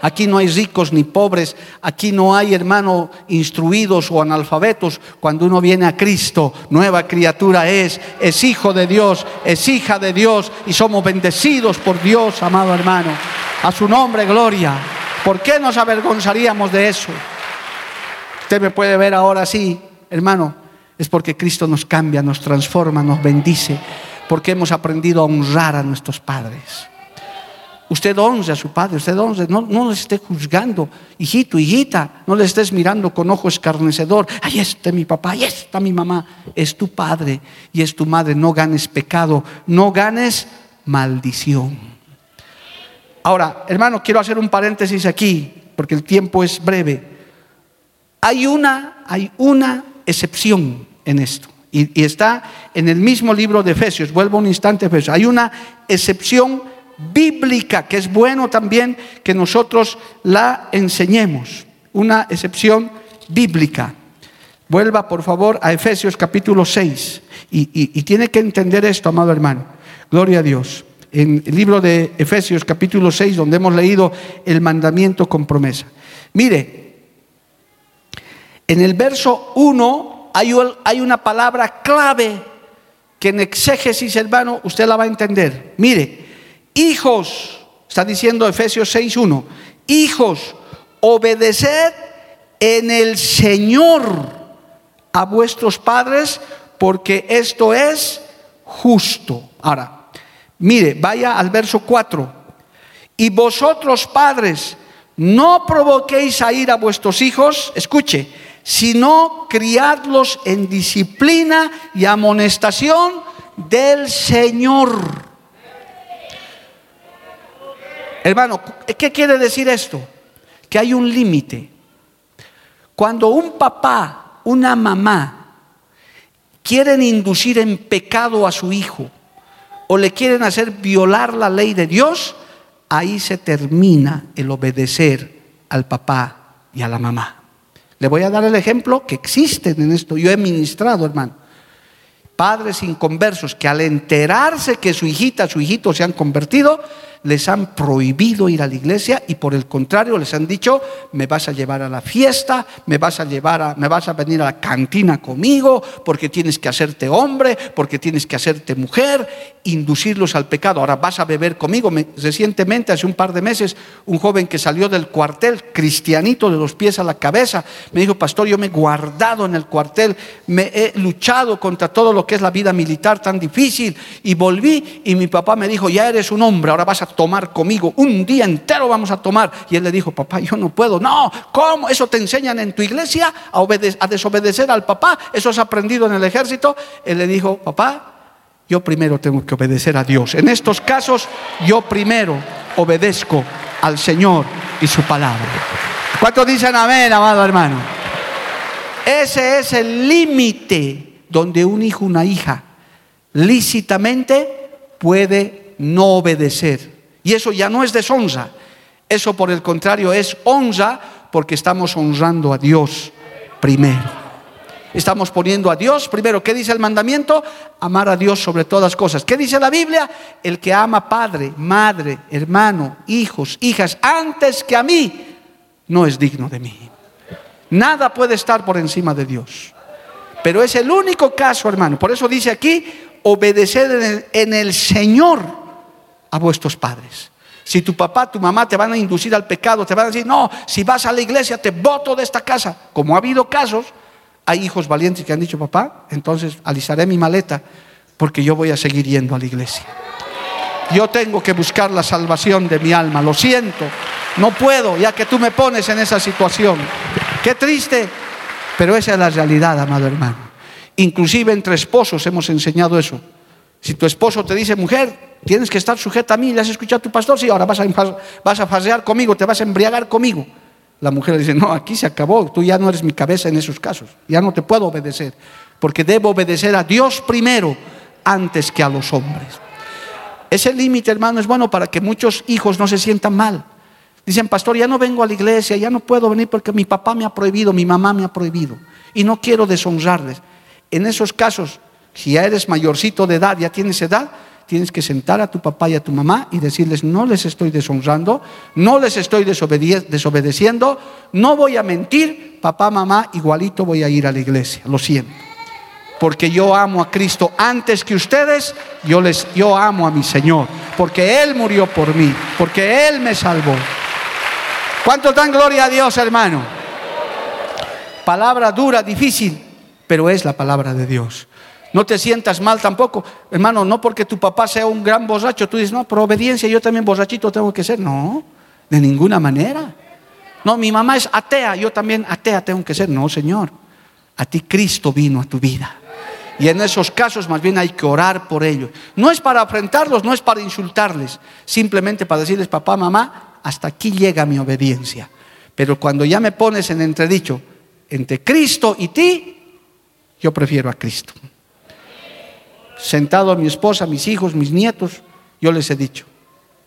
Aquí no hay ricos ni pobres, aquí no hay hermano instruidos o analfabetos. Cuando uno viene a Cristo, nueva criatura es, es hijo de Dios, es hija de Dios y somos bendecidos por Dios, amado hermano. A su nombre, gloria. ¿Por qué nos avergonzaríamos de eso? Usted me puede ver ahora así, hermano. Es porque Cristo nos cambia, nos transforma, nos bendice, porque hemos aprendido a honrar a nuestros padres. Usted honre a su padre, usted honre, no, le esté juzgando, hijito, hijita, no le estés mirando con ojo escarnecedor, ahí está mi papá, ahí está mi mamá, es tu padre y es tu madre, no ganes pecado, no ganes maldición. Ahora, hermano, quiero hacer un paréntesis aquí, porque el tiempo es breve. Hay una, hay una excepción en esto. Y, está en el mismo libro de Efesios. Vuelvo un instante a Efesios. Hay una excepción bíblica, que es bueno también que nosotros la enseñemos. Una excepción bíblica. Vuelva por favor a Efesios capítulo 6 y, y, y, tiene que entender esto, amado hermano. Gloria a Dios. En el libro de Efesios capítulo 6, donde hemos leído el mandamiento con promesa. Mire, en el verso 1 hay, una palabra clave que en exégesis, hermano, usted la va a entender. Mire, Hijos, está diciendo Efesios 6.1, hijos, obedeced en el Señor a vuestros padres, porque esto es justo. Ahora, mire, vaya al verso 4. Y vosotros padres, no provoquéis a ir a vuestros hijos, escuche, sino criadlos en disciplina y amonestación del Señor. Hermano, ¿qué quiere decir esto? Que hay un límite. Cuando un papá, una mamá, quieren inducir en pecado a su hijo o le quieren hacer violar la ley de Dios, ahí se termina el obedecer al papá y a la mamá. Le voy a dar el ejemplo que existen en esto. Yo he ministrado, hermano. Padres inconversos que al enterarse que su hijita, su hijito se han convertido, les han prohibido ir a la iglesia y por el contrario les han dicho, me vas a llevar a la fiesta, me vas a llevar a, me vas a venir a la cantina conmigo, porque tienes que hacerte hombre, porque tienes que hacerte mujer, inducirlos al pecado. Ahora vas a beber conmigo. recientemente, hace un par de meses, un joven que salió del cuartel, cristianito de los pies a la cabeza, me dijo, pastor, yo me he guardado en el cuartel, me he luchado contra todo lo que es la vida militar tan difícil y volví y mi papá me dijo, ya eres un hombre, ahora vas a tomar conmigo, un día entero vamos a tomar. Y él le dijo, papá, yo no puedo. No, ¿cómo? ¿Eso te enseñan en tu iglesia a, a desobedecer al papá? ¿Eso has aprendido en el ejército? Él le dijo, papá, yo primero tengo que obedecer a Dios. En estos casos, yo primero obedezco al Señor y su palabra. ¿Cuántos dicen amén, amado hermano? Ese es el límite donde un hijo, una hija, lícitamente puede no obedecer y eso ya no es deshonra. Eso por el contrario es honra porque estamos honrando a Dios primero. Estamos poniendo a Dios primero. ¿Qué dice el mandamiento? Amar a Dios sobre todas cosas. ¿Qué dice la Biblia? El que ama padre, madre, hermano, hijos, hijas, antes que a mí, no es digno de mí. Nada puede estar por encima de Dios. Pero es el único caso, hermano. Por eso dice aquí, obedecer en el, en el Señor a vuestros padres. Si tu papá, tu mamá te van a inducir al pecado, te van a decir, no, si vas a la iglesia te voto de esta casa. Como ha habido casos, hay hijos valientes que han dicho, papá, entonces alisaré mi maleta porque yo voy a seguir yendo a la iglesia. Yo tengo que buscar la salvación de mi alma, lo siento, no puedo, ya que tú me pones en esa situación. Qué triste, pero esa es la realidad, amado hermano. Inclusive entre esposos hemos enseñado eso. Si tu esposo te dice, mujer, tienes que estar sujeta a mí, ¿le has escuchado a tu pastor? Sí, ahora vas a, vas a fasear conmigo, te vas a embriagar conmigo. La mujer dice, no, aquí se acabó, tú ya no eres mi cabeza en esos casos, ya no te puedo obedecer, porque debo obedecer a Dios primero antes que a los hombres. Ese límite, hermano, es bueno para que muchos hijos no se sientan mal. Dicen, pastor, ya no vengo a la iglesia, ya no puedo venir porque mi papá me ha prohibido, mi mamá me ha prohibido. Y no quiero deshonrarles. En esos casos, si ya eres mayorcito de edad, ya tienes edad, tienes que sentar a tu papá y a tu mamá y decirles, no les estoy deshonrando, no les estoy desobedeciendo, no voy a mentir, papá, mamá, igualito voy a ir a la iglesia, lo siento. Porque yo amo a Cristo antes que ustedes, yo, les, yo amo a mi Señor, porque Él murió por mí, porque Él me salvó. ¿Cuánto dan gloria a Dios, hermano? Palabra dura, difícil, pero es la palabra de Dios. No te sientas mal tampoco, hermano, no porque tu papá sea un gran borracho, tú dices, no, por obediencia yo también borrachito tengo que ser. No, de ninguna manera. No, mi mamá es atea, yo también atea tengo que ser. No, Señor, a ti Cristo vino a tu vida. Y en esos casos más bien hay que orar por ellos. No es para afrentarlos, no es para insultarles, simplemente para decirles, papá, mamá, hasta aquí llega mi obediencia. Pero cuando ya me pones en entredicho entre Cristo y ti, yo prefiero a Cristo sentado a mi esposa, mis hijos, mis nietos, yo les he dicho,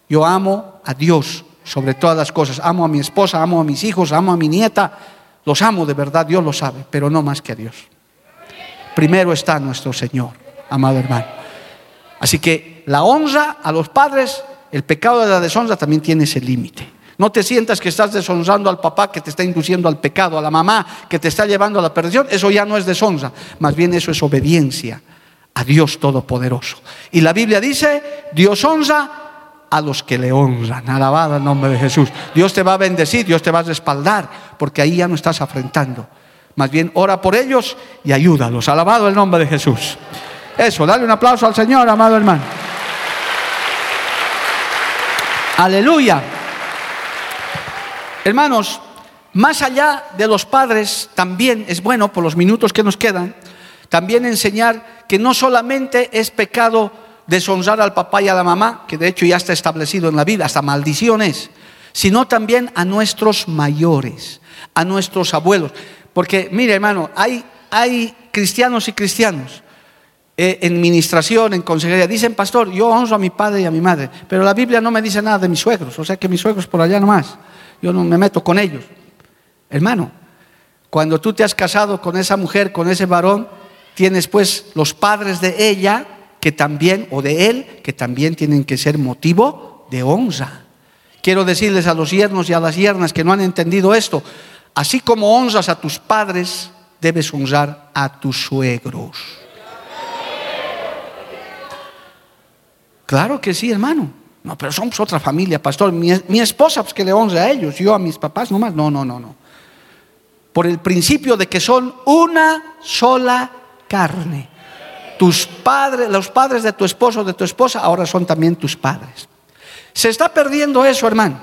yo amo a Dios sobre todas las cosas, amo a mi esposa, amo a mis hijos, amo a mi nieta, los amo de verdad, Dios lo sabe, pero no más que a Dios. Primero está nuestro Señor, amado hermano. Así que la honra a los padres, el pecado de la deshonra también tiene ese límite. No te sientas que estás deshonrando al papá que te está induciendo al pecado, a la mamá que te está llevando a la perdición. Eso ya no es deshonra, más bien eso es obediencia a Dios Todopoderoso. Y la Biblia dice, Dios honra a los que le honran. Alabado el nombre de Jesús. Dios te va a bendecir, Dios te va a respaldar, porque ahí ya no estás afrentando. Más bien ora por ellos y ayúdalos. Alabado el nombre de Jesús. Eso, dale un aplauso al Señor, amado hermano. Aleluya. Hermanos, más allá de los padres, también es bueno, por los minutos que nos quedan, también enseñar que no solamente es pecado deshonrar al papá y a la mamá, que de hecho ya está establecido en la vida, hasta maldiciones, sino también a nuestros mayores, a nuestros abuelos. Porque, mire hermano, hay, hay cristianos y cristianos eh, en ministración, en consejería, dicen, pastor, yo honro a mi padre y a mi madre, pero la Biblia no me dice nada de mis suegros, o sea que mis suegros por allá nomás, yo no me meto con ellos. Hermano, cuando tú te has casado con esa mujer, con ese varón, tienes pues los padres de ella que también, o de él, que también tienen que ser motivo de honra. Quiero decirles a los yernos y a las yernas que no han entendido esto, así como honras a tus padres, debes honrar a tus suegros. Claro que sí, hermano. No, pero somos otra familia, pastor. Mi, esposa, pues que le honre a ellos, yo a mis papás nomás. No, no, no, no. Por el principio de que son una sola carne. Tus padres, los padres de tu esposo o de tu esposa, ahora son también tus padres. Se está perdiendo eso, hermano.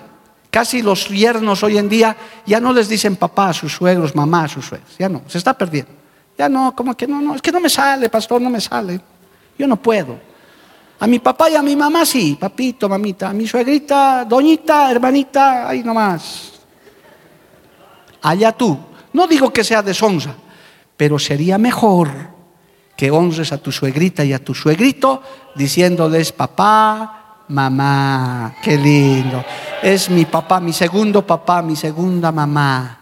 Casi los yernos hoy en día ya no les dicen papá a sus suegros, mamá a sus suegros. Ya no, se está perdiendo. Ya no, como que no, no, es que no me sale, pastor, no me sale. Yo no puedo. A mi papá y a mi mamá sí, papito, mamita. A mi suegrita, doñita, hermanita, ahí nomás. Allá tú. No digo que sea deshonra, pero sería mejor que honres a tu suegrita y a tu suegrito diciéndoles papá, mamá, qué lindo. Es mi papá, mi segundo papá, mi segunda mamá.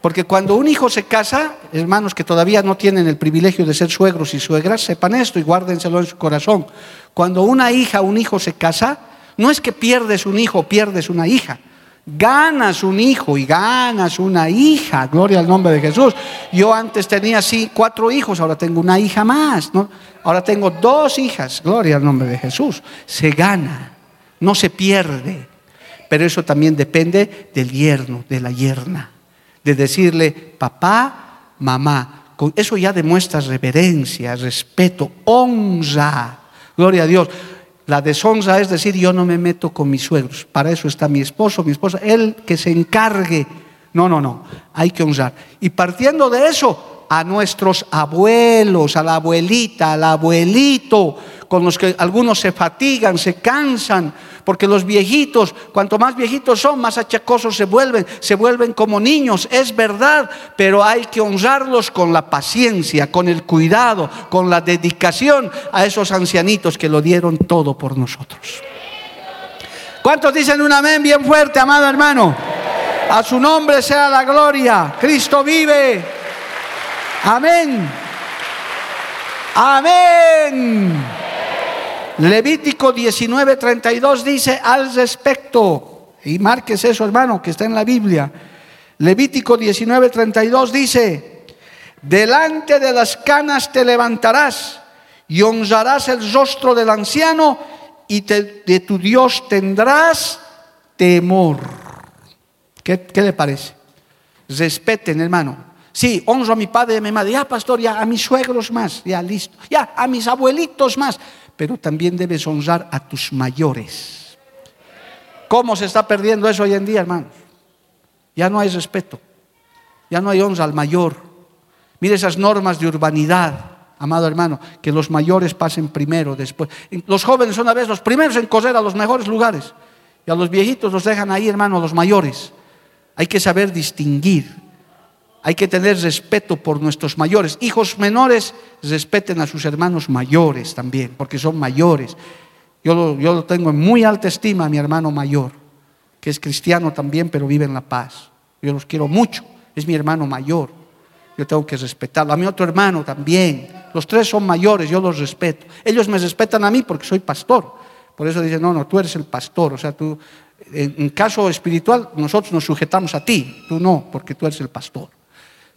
Porque cuando un hijo se casa, hermanos que todavía no tienen el privilegio de ser suegros y suegras, sepan esto y guárdenselo en su corazón. Cuando una hija un hijo se casa, no es que pierdes un hijo pierdes una hija ganas un hijo y ganas una hija, gloria al nombre de Jesús. Yo antes tenía así cuatro hijos, ahora tengo una hija más, ahora tengo dos hijas, gloria al nombre de Jesús. Se gana, no se pierde, pero eso también depende del yerno, de la yerna, de decirle papá, mamá. Eso ya demuestra reverencia, respeto, honra. Gloria a Dios. La deshonra es decir, yo no me meto con mis suegros. Para eso está mi esposo, mi esposa, él que se encargue. No, no, no, hay que honrar. Y partiendo de eso, a nuestros abuelos, a la abuelita, al abuelito, con los que algunos se fatigan, se cansan, porque los viejitos, cuanto más viejitos son, más achacosos se vuelven, se vuelven como niños, es verdad, pero hay que honrarlos con la paciencia, con el cuidado, con la dedicación a esos ancianitos que lo dieron todo por nosotros. ¿Cuántos dicen un amén bien fuerte, amado hermano? A su nombre sea la gloria. Cristo vive. Amén. Amén. Levítico 19:32 dice al respecto, y marques eso hermano, que está en la Biblia. Levítico 19:32 dice, delante de las canas te levantarás y honrarás el rostro del anciano y de tu Dios tendrás temor. ¿Qué, ¿Qué, le parece? Respeten, hermano. Sí, honro a mi padre y a mi madre. Ya, pastor, ya a mis suegros más. Ya, listo. Ya, a mis abuelitos más. Pero también debes honrar a tus mayores. ¿Cómo se está perdiendo eso hoy en día, hermanos? Ya no hay respeto. Ya no hay honra al mayor. Mire esas normas de urbanidad amado hermano, que los mayores pasen primero, después. Los jóvenes son a veces los primeros en correr a los mejores lugares. Y a los viejitos los dejan ahí, hermano, los mayores. Hay que saber distinguir. Hay que tener respeto por nuestros mayores. Hijos menores respeten a sus hermanos mayores también, porque son mayores. Yo lo, yo lo tengo en muy alta estima a mi hermano mayor, que es cristiano también, pero vive en la paz. Yo los quiero mucho. Es mi hermano mayor. Yo tengo que respetarlo. A mi otro hermano también. Los tres son mayores, yo los respeto. Ellos me respetan a mí porque soy pastor. Por eso dicen, no, no, tú eres el pastor. O sea, tú, en, caso espiritual, nosotros nos sujetamos a ti. Tú no, porque tú eres el pastor.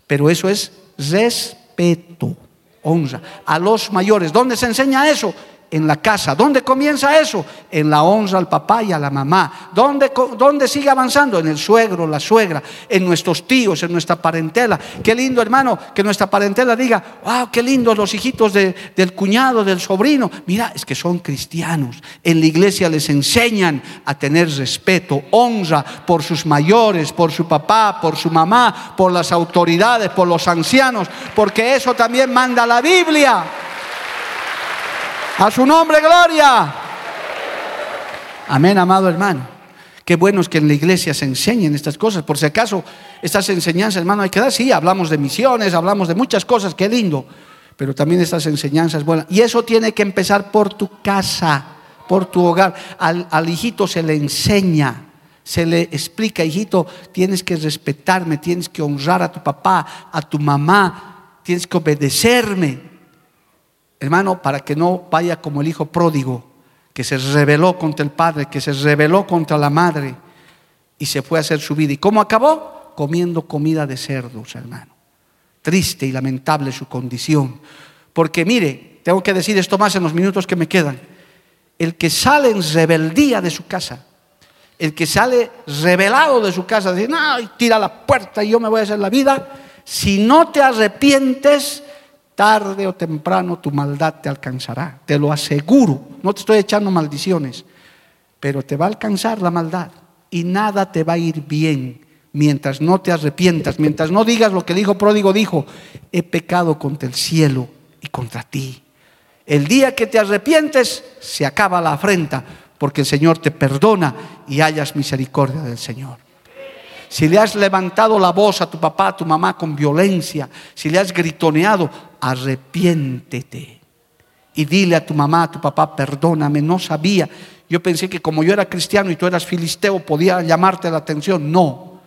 Pero eso es respeto, honra. A los mayores. ¿Dónde se enseña eso? En la casa. ¿Dónde comienza eso? En la honra al papá y a la mamá. ¿Dónde, ¿Dónde, sigue avanzando? En el suegro, la suegra, en nuestros tíos, en nuestra parentela. Qué lindo, hermano, que nuestra parentela diga, wow, qué lindos los hijitos del cuñado, del sobrino. Mira, es que son cristianos. En la iglesia les enseñan a tener respeto, honra por sus mayores, por su papá, por su mamá, por las autoridades, por los ancianos, porque eso también manda la Biblia. A su nombre, gloria. Amén, amado hermano. Qué bueno es que en la iglesia se enseñen estas cosas. Por si acaso, estas enseñanzas, hermano, hay que dar. Sí, hablamos de misiones, hablamos de muchas cosas, qué lindo. Pero también estas enseñanzas buenas. Y eso tiene que empezar por tu casa, por tu hogar. Al, al hijito se le enseña se le explica, hijito, tienes que respetarme, tienes que honrar a tu papá, a tu mamá, tienes que obedecerme hermano, para que no vaya como el hijo pródigo, que se rebeló contra el padre, que se rebeló contra la madre y se fue a hacer su vida. ¿Y cómo acabó? Comiendo comida de cerdos, hermano. Triste y lamentable su condición. Porque mire, tengo que decir esto más en los minutos que me quedan. El que sale en rebeldía de su casa, el que sale rebelado de su casa, dice, no, tira la puerta y yo me voy a hacer la vida, si no te arrepientes, tarde o temprano tu maldad te alcanzará, te lo aseguro. No te estoy echando maldiciones, pero te va a alcanzar la maldad y nada te va a ir bien mientras no te arrepientas, mientras no digas lo que el hijo pródigo dijo, he pecado contra el cielo y contra ti. El día que te arrepientes, se acaba la afrenta, porque el Señor te perdona y hayas misericordia del Señor si le has levantado la voz a tu papá, a tu mamá con violencia, si le has gritoneado, arrepiéntete. Y dile a tu mamá, a tu papá, perdóname, no sabía. Yo pensé que como yo era cristiano y tú eras filisteo, podía llamarte la atención. No,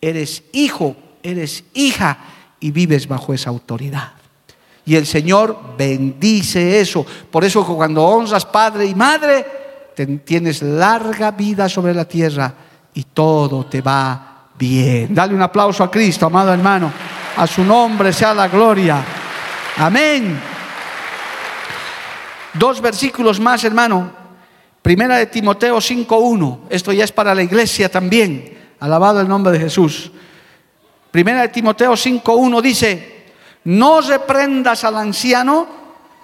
eres hijo, eres hija y vives bajo esa autoridad. Y el Señor bendice eso. Por eso cuando honras padre y madre, tienes larga vida sobre la tierra y todo te va bien. Dale un aplauso a Cristo, amado hermano. A su nombre sea la gloria. Amén. Dos versículos más, hermano. Primera de Timoteo 5.1. Esto ya es para la iglesia también. Alabado el nombre de Jesús. Primera de Timoteo 5.1 dice, no reprendas al anciano,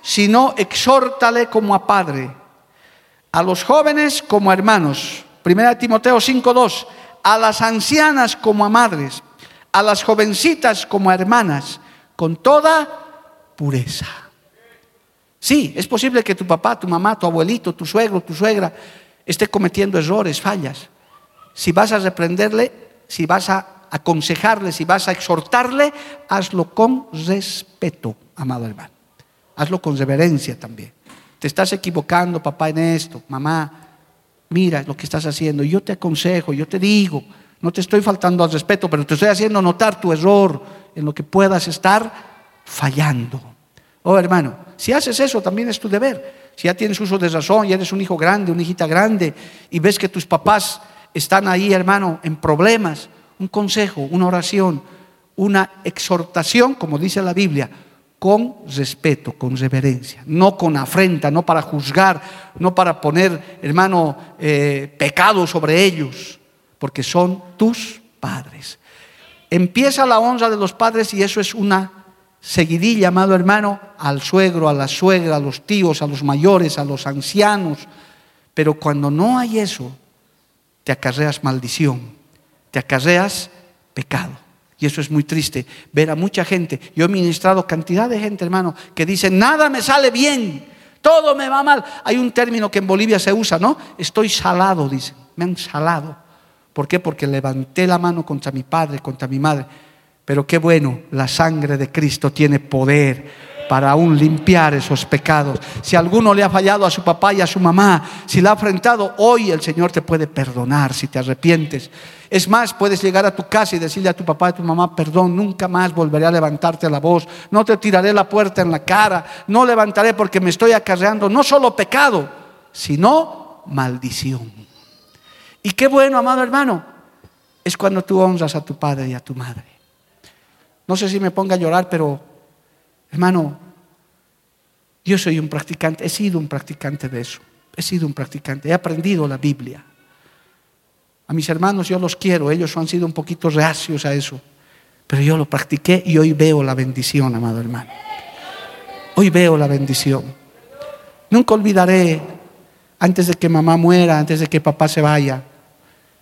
sino exhórtale como a padre. A los jóvenes como a hermanos. Primera de Timoteo 5.2 a las ancianas como a madres, a las jovencitas como a hermanas, con toda pureza. Sí, es posible que tu papá, tu mamá, tu abuelito, tu suegro, tu suegra esté cometiendo errores, fallas. Si vas a reprenderle, si vas a aconsejarle, si vas a exhortarle, hazlo con respeto, amado hermano. Hazlo con reverencia también. Te estás equivocando, papá, en esto, mamá, mira lo que estás haciendo. Yo te aconsejo, yo te digo, no te estoy faltando al respeto, pero te estoy haciendo notar tu error en lo que puedas estar fallando. Oh, hermano, si haces eso también es tu deber. Si ya tienes uso de razón, ya eres un hijo grande, una hijita grande, y ves que tus papás están ahí, hermano, en problemas, un consejo, una oración, una exhortación, como dice la Biblia, con respeto, con reverencia, no con afrenta, no para juzgar, no para poner, hermano, eh, pecado sobre ellos, porque son tus padres. Empieza la honra de los padres y eso es una seguidilla, amado hermano, al suegro, a la suegra, a los tíos, a los mayores, a los ancianos. Pero cuando no hay eso, te acarreas maldición, te acarreas pecado. Y eso es muy triste, ver a mucha gente. Yo he ministrado cantidad de gente, hermano, que dice, nada me sale bien, todo me va mal. Hay un término que en Bolivia se usa, ¿no? Estoy salado, dicen, me han salado. ¿Por qué? Porque levanté la mano contra mi padre, contra mi madre. Pero qué bueno, la sangre de Cristo tiene poder para aún limpiar esos pecados. Si alguno le ha fallado a su papá y a su mamá, si le ha enfrentado, hoy el Señor te puede perdonar si te arrepientes. Es más, puedes llegar a tu casa y decirle a tu papá y a tu mamá, perdón, nunca más volveré a levantarte la voz, no te tiraré la puerta en la cara, no levantaré porque me estoy acarreando no solo pecado, sino maldición. Y qué bueno, amado hermano, es cuando tú honras a tu padre y a tu madre. No sé si me ponga a llorar, pero hermano, yo soy un practicante, he sido un practicante de eso. He sido un practicante, he aprendido la Biblia. A mis hermanos yo los quiero, ellos han sido un poquito reacios a eso, pero yo lo practiqué y hoy veo la bendición, amado hermano. Hoy veo la bendición. Nunca olvidaré, antes de que mamá muera, antes de que papá se vaya,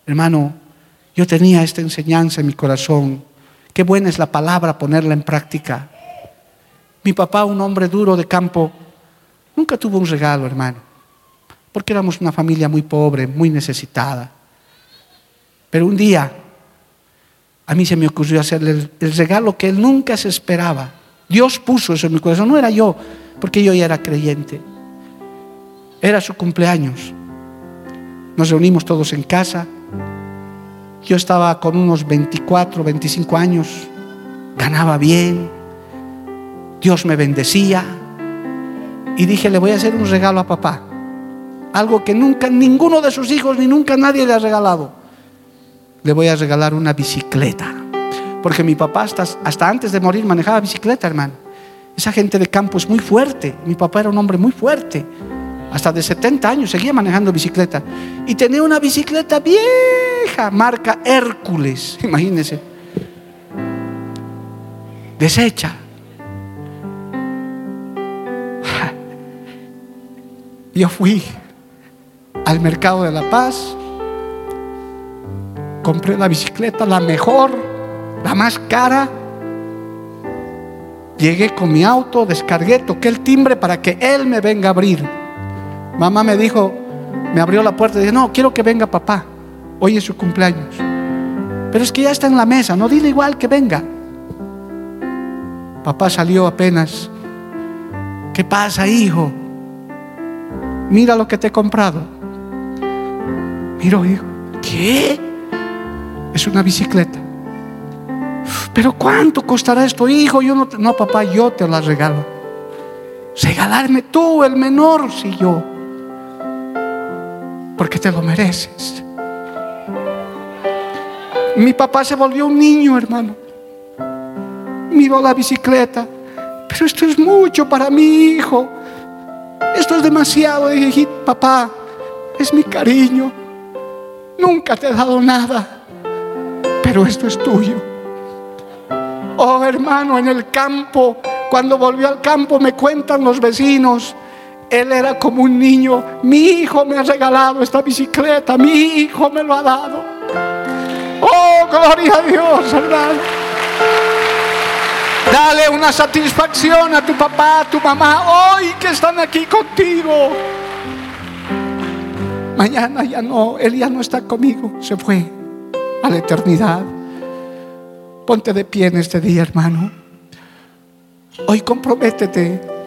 hermano, yo tenía esta enseñanza en mi corazón Qué buena es la palabra ponerla en práctica. Mi papá, un hombre duro de campo, nunca tuvo un regalo, hermano, porque éramos una familia muy pobre, muy necesitada. Pero un día a mí se me ocurrió hacerle el, regalo que él nunca se esperaba. Dios puso eso en mi corazón, no era yo, porque yo ya era creyente. Era su cumpleaños. Nos reunimos todos en casa yo estaba con unos 24, 25 años, ganaba bien, Dios me bendecía y dije, le voy a hacer un regalo a papá. Algo que nunca ninguno de sus hijos ni nunca nadie le ha regalado. Le voy a regalar una bicicleta. Porque mi papá hasta, hasta antes de morir manejaba bicicleta, hermano. Esa gente de campo es muy fuerte. Mi papá era un hombre muy fuerte hasta de 70 años, seguía manejando bicicleta. Y tenía una bicicleta vieja, marca Hércules, imagínense. Desecha. Yo fui al mercado de La Paz, compré la bicicleta, la mejor, la más cara. Llegué con mi auto, descargué, toqué el timbre para que él me venga a abrir. Mamá me dijo, me abrió la puerta y dije, no, quiero que venga papá. Hoy es su cumpleaños. Pero es que ya está en la mesa, no dile igual que venga. Papá salió apenas. ¿Qué pasa, hijo? Mira lo que te he comprado. Miro, hijo. ¿Qué? Es una bicicleta. Pero ¿cuánto costará esto, hijo? Yo no, no, papá, yo te la regalo. Regalarme tú, el menor, si yo porque te lo mereces. Mi papá se volvió un niño, hermano. Miró la bicicleta. Pero esto es mucho para mi hijo. Esto es demasiado. Dije, papá, es mi cariño. Nunca te he dado nada. Pero esto es tuyo. Oh, hermano, en el campo, cuando volvió al campo, me cuentan los vecinos él era como un niño. Mi hijo me ha regalado esta bicicleta. Mi hijo me lo ha dado. Oh, gloria a Dios, hermano. Dale una satisfacción a tu papá, a tu mamá, hoy que están aquí contigo. Mañana ya no, Él ya no está conmigo, se fue a la eternidad. Ponte de pie en este día, hermano. Hoy comprométete.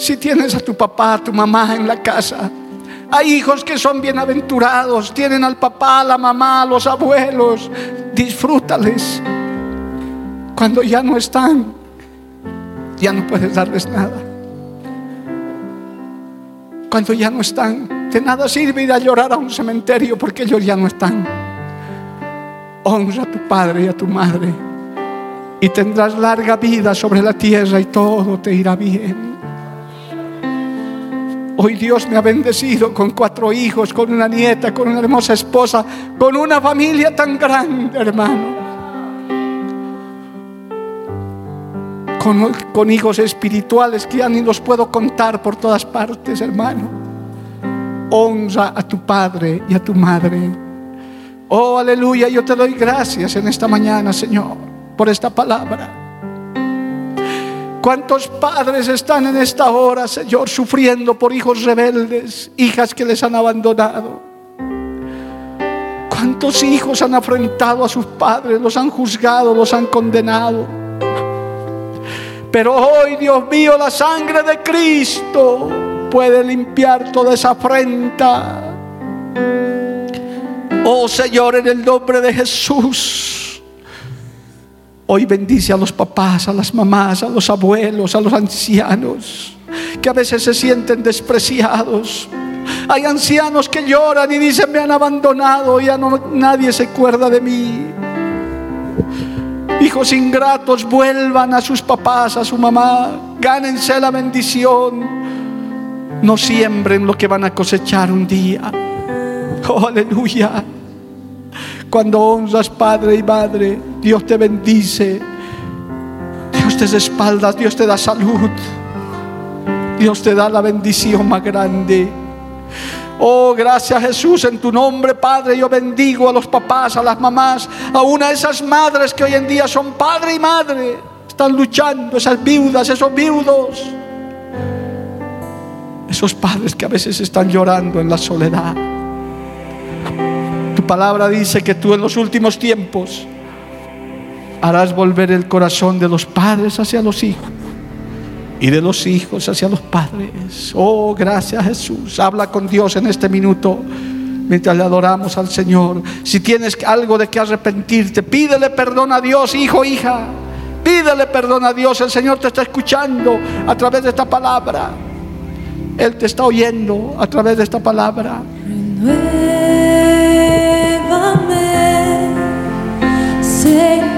Si tienes a tu papá, a tu mamá en la casa, hay hijos que son bienaventurados, tienen al papá, a la mamá, a los abuelos, disfrútales. Cuando ya no están, ya no puedes darles nada. Cuando ya no están, de nada sirve ir a llorar a un cementerio porque ellos ya no están. Honra a tu padre y a tu madre y tendrás larga vida sobre la tierra y todo te irá bien. Hoy Dios me ha bendecido con cuatro hijos, con una nieta, con una hermosa esposa, con una familia tan grande, hermano. con, hijos espirituales que ya ni los puedo contar por todas partes, hermano. Honra a tu padre y a tu madre. Oh, aleluya, yo te doy gracias en esta mañana, Señor, por esta palabra. ¿Cuántos padres están en esta hora, Señor, sufriendo por hijos rebeldes, hijas que les han abandonado? ¿Cuántos hijos han afrontado a sus padres, los han juzgado, los han condenado? Pero hoy, Dios mío, la sangre de Cristo puede limpiar toda esa afrenta. Oh Señor, en el nombre de Jesús. Hoy bendice a los papás, a las mamás, a los abuelos, a los ancianos, que a veces se sienten despreciados. Hay ancianos que lloran y dicen, me han abandonado, ya no, nadie se acuerda de mí. Hijos ingratos, vuelvan a sus papás, a su mamá, gánense la bendición. No siembren lo que van a cosechar un día. Oh, aleluya. Cuando honras padre y madre, Dios te bendice. Dios te da espaldas, Dios te da salud. Dios te da la bendición más grande. Oh, gracias Jesús, en tu nombre, Padre, yo bendigo a los papás, a las mamás, a una de esas madres que hoy en día son padre y madre, están luchando, esas viudas, esos viudos, esos padres que a veces están llorando en la soledad. Palabra dice que tú en los últimos tiempos harás volver el corazón de los padres hacia los hijos y de los hijos hacia los padres. Oh, gracias Jesús. Habla con Dios en este minuto mientras le adoramos al Señor. Si tienes algo de que arrepentirte, pídele perdón a Dios, hijo, hija. Pídele perdón a Dios. El Señor te está escuchando a través de esta palabra. Él te está oyendo a través de esta palabra. Una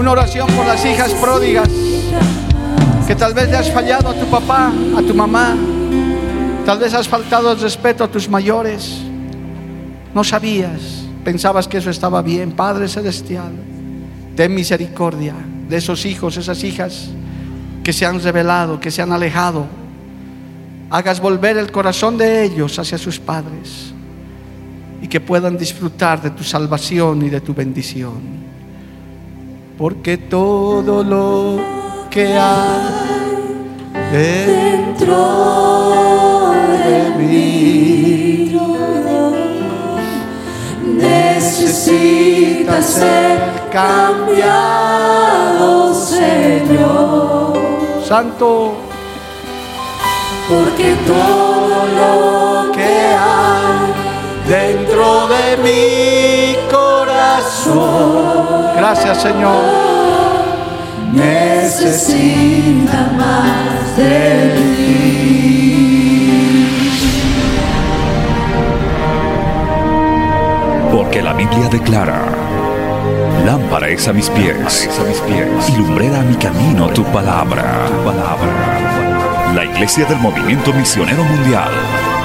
Una oración por las hijas pródigas. Que tal vez le has fallado a tu papá, a tu mamá. Tal vez has faltado el respeto a tus mayores. No sabías. Pensabas que eso estaba bien. Padre Celestial, ten misericordia de esos hijos, esas hijas que se han revelado, que se han alejado. Hagas volver el corazón de ellos hacia sus padres y que puedan disfrutar de tu salvación y de tu bendición. Porque todo lo que hay dentro de mí necesita ser cambiado, Señor. Santo, Porque todo lo que hay dentro de mi corazón. Gracias, Señor. necesita más de Porque la Biblia declara, lámpara es a mis pies, a mis pies, y lumbrera a mi camino tu palabra, tu palabra. La Iglesia del Movimiento Misionero Mundial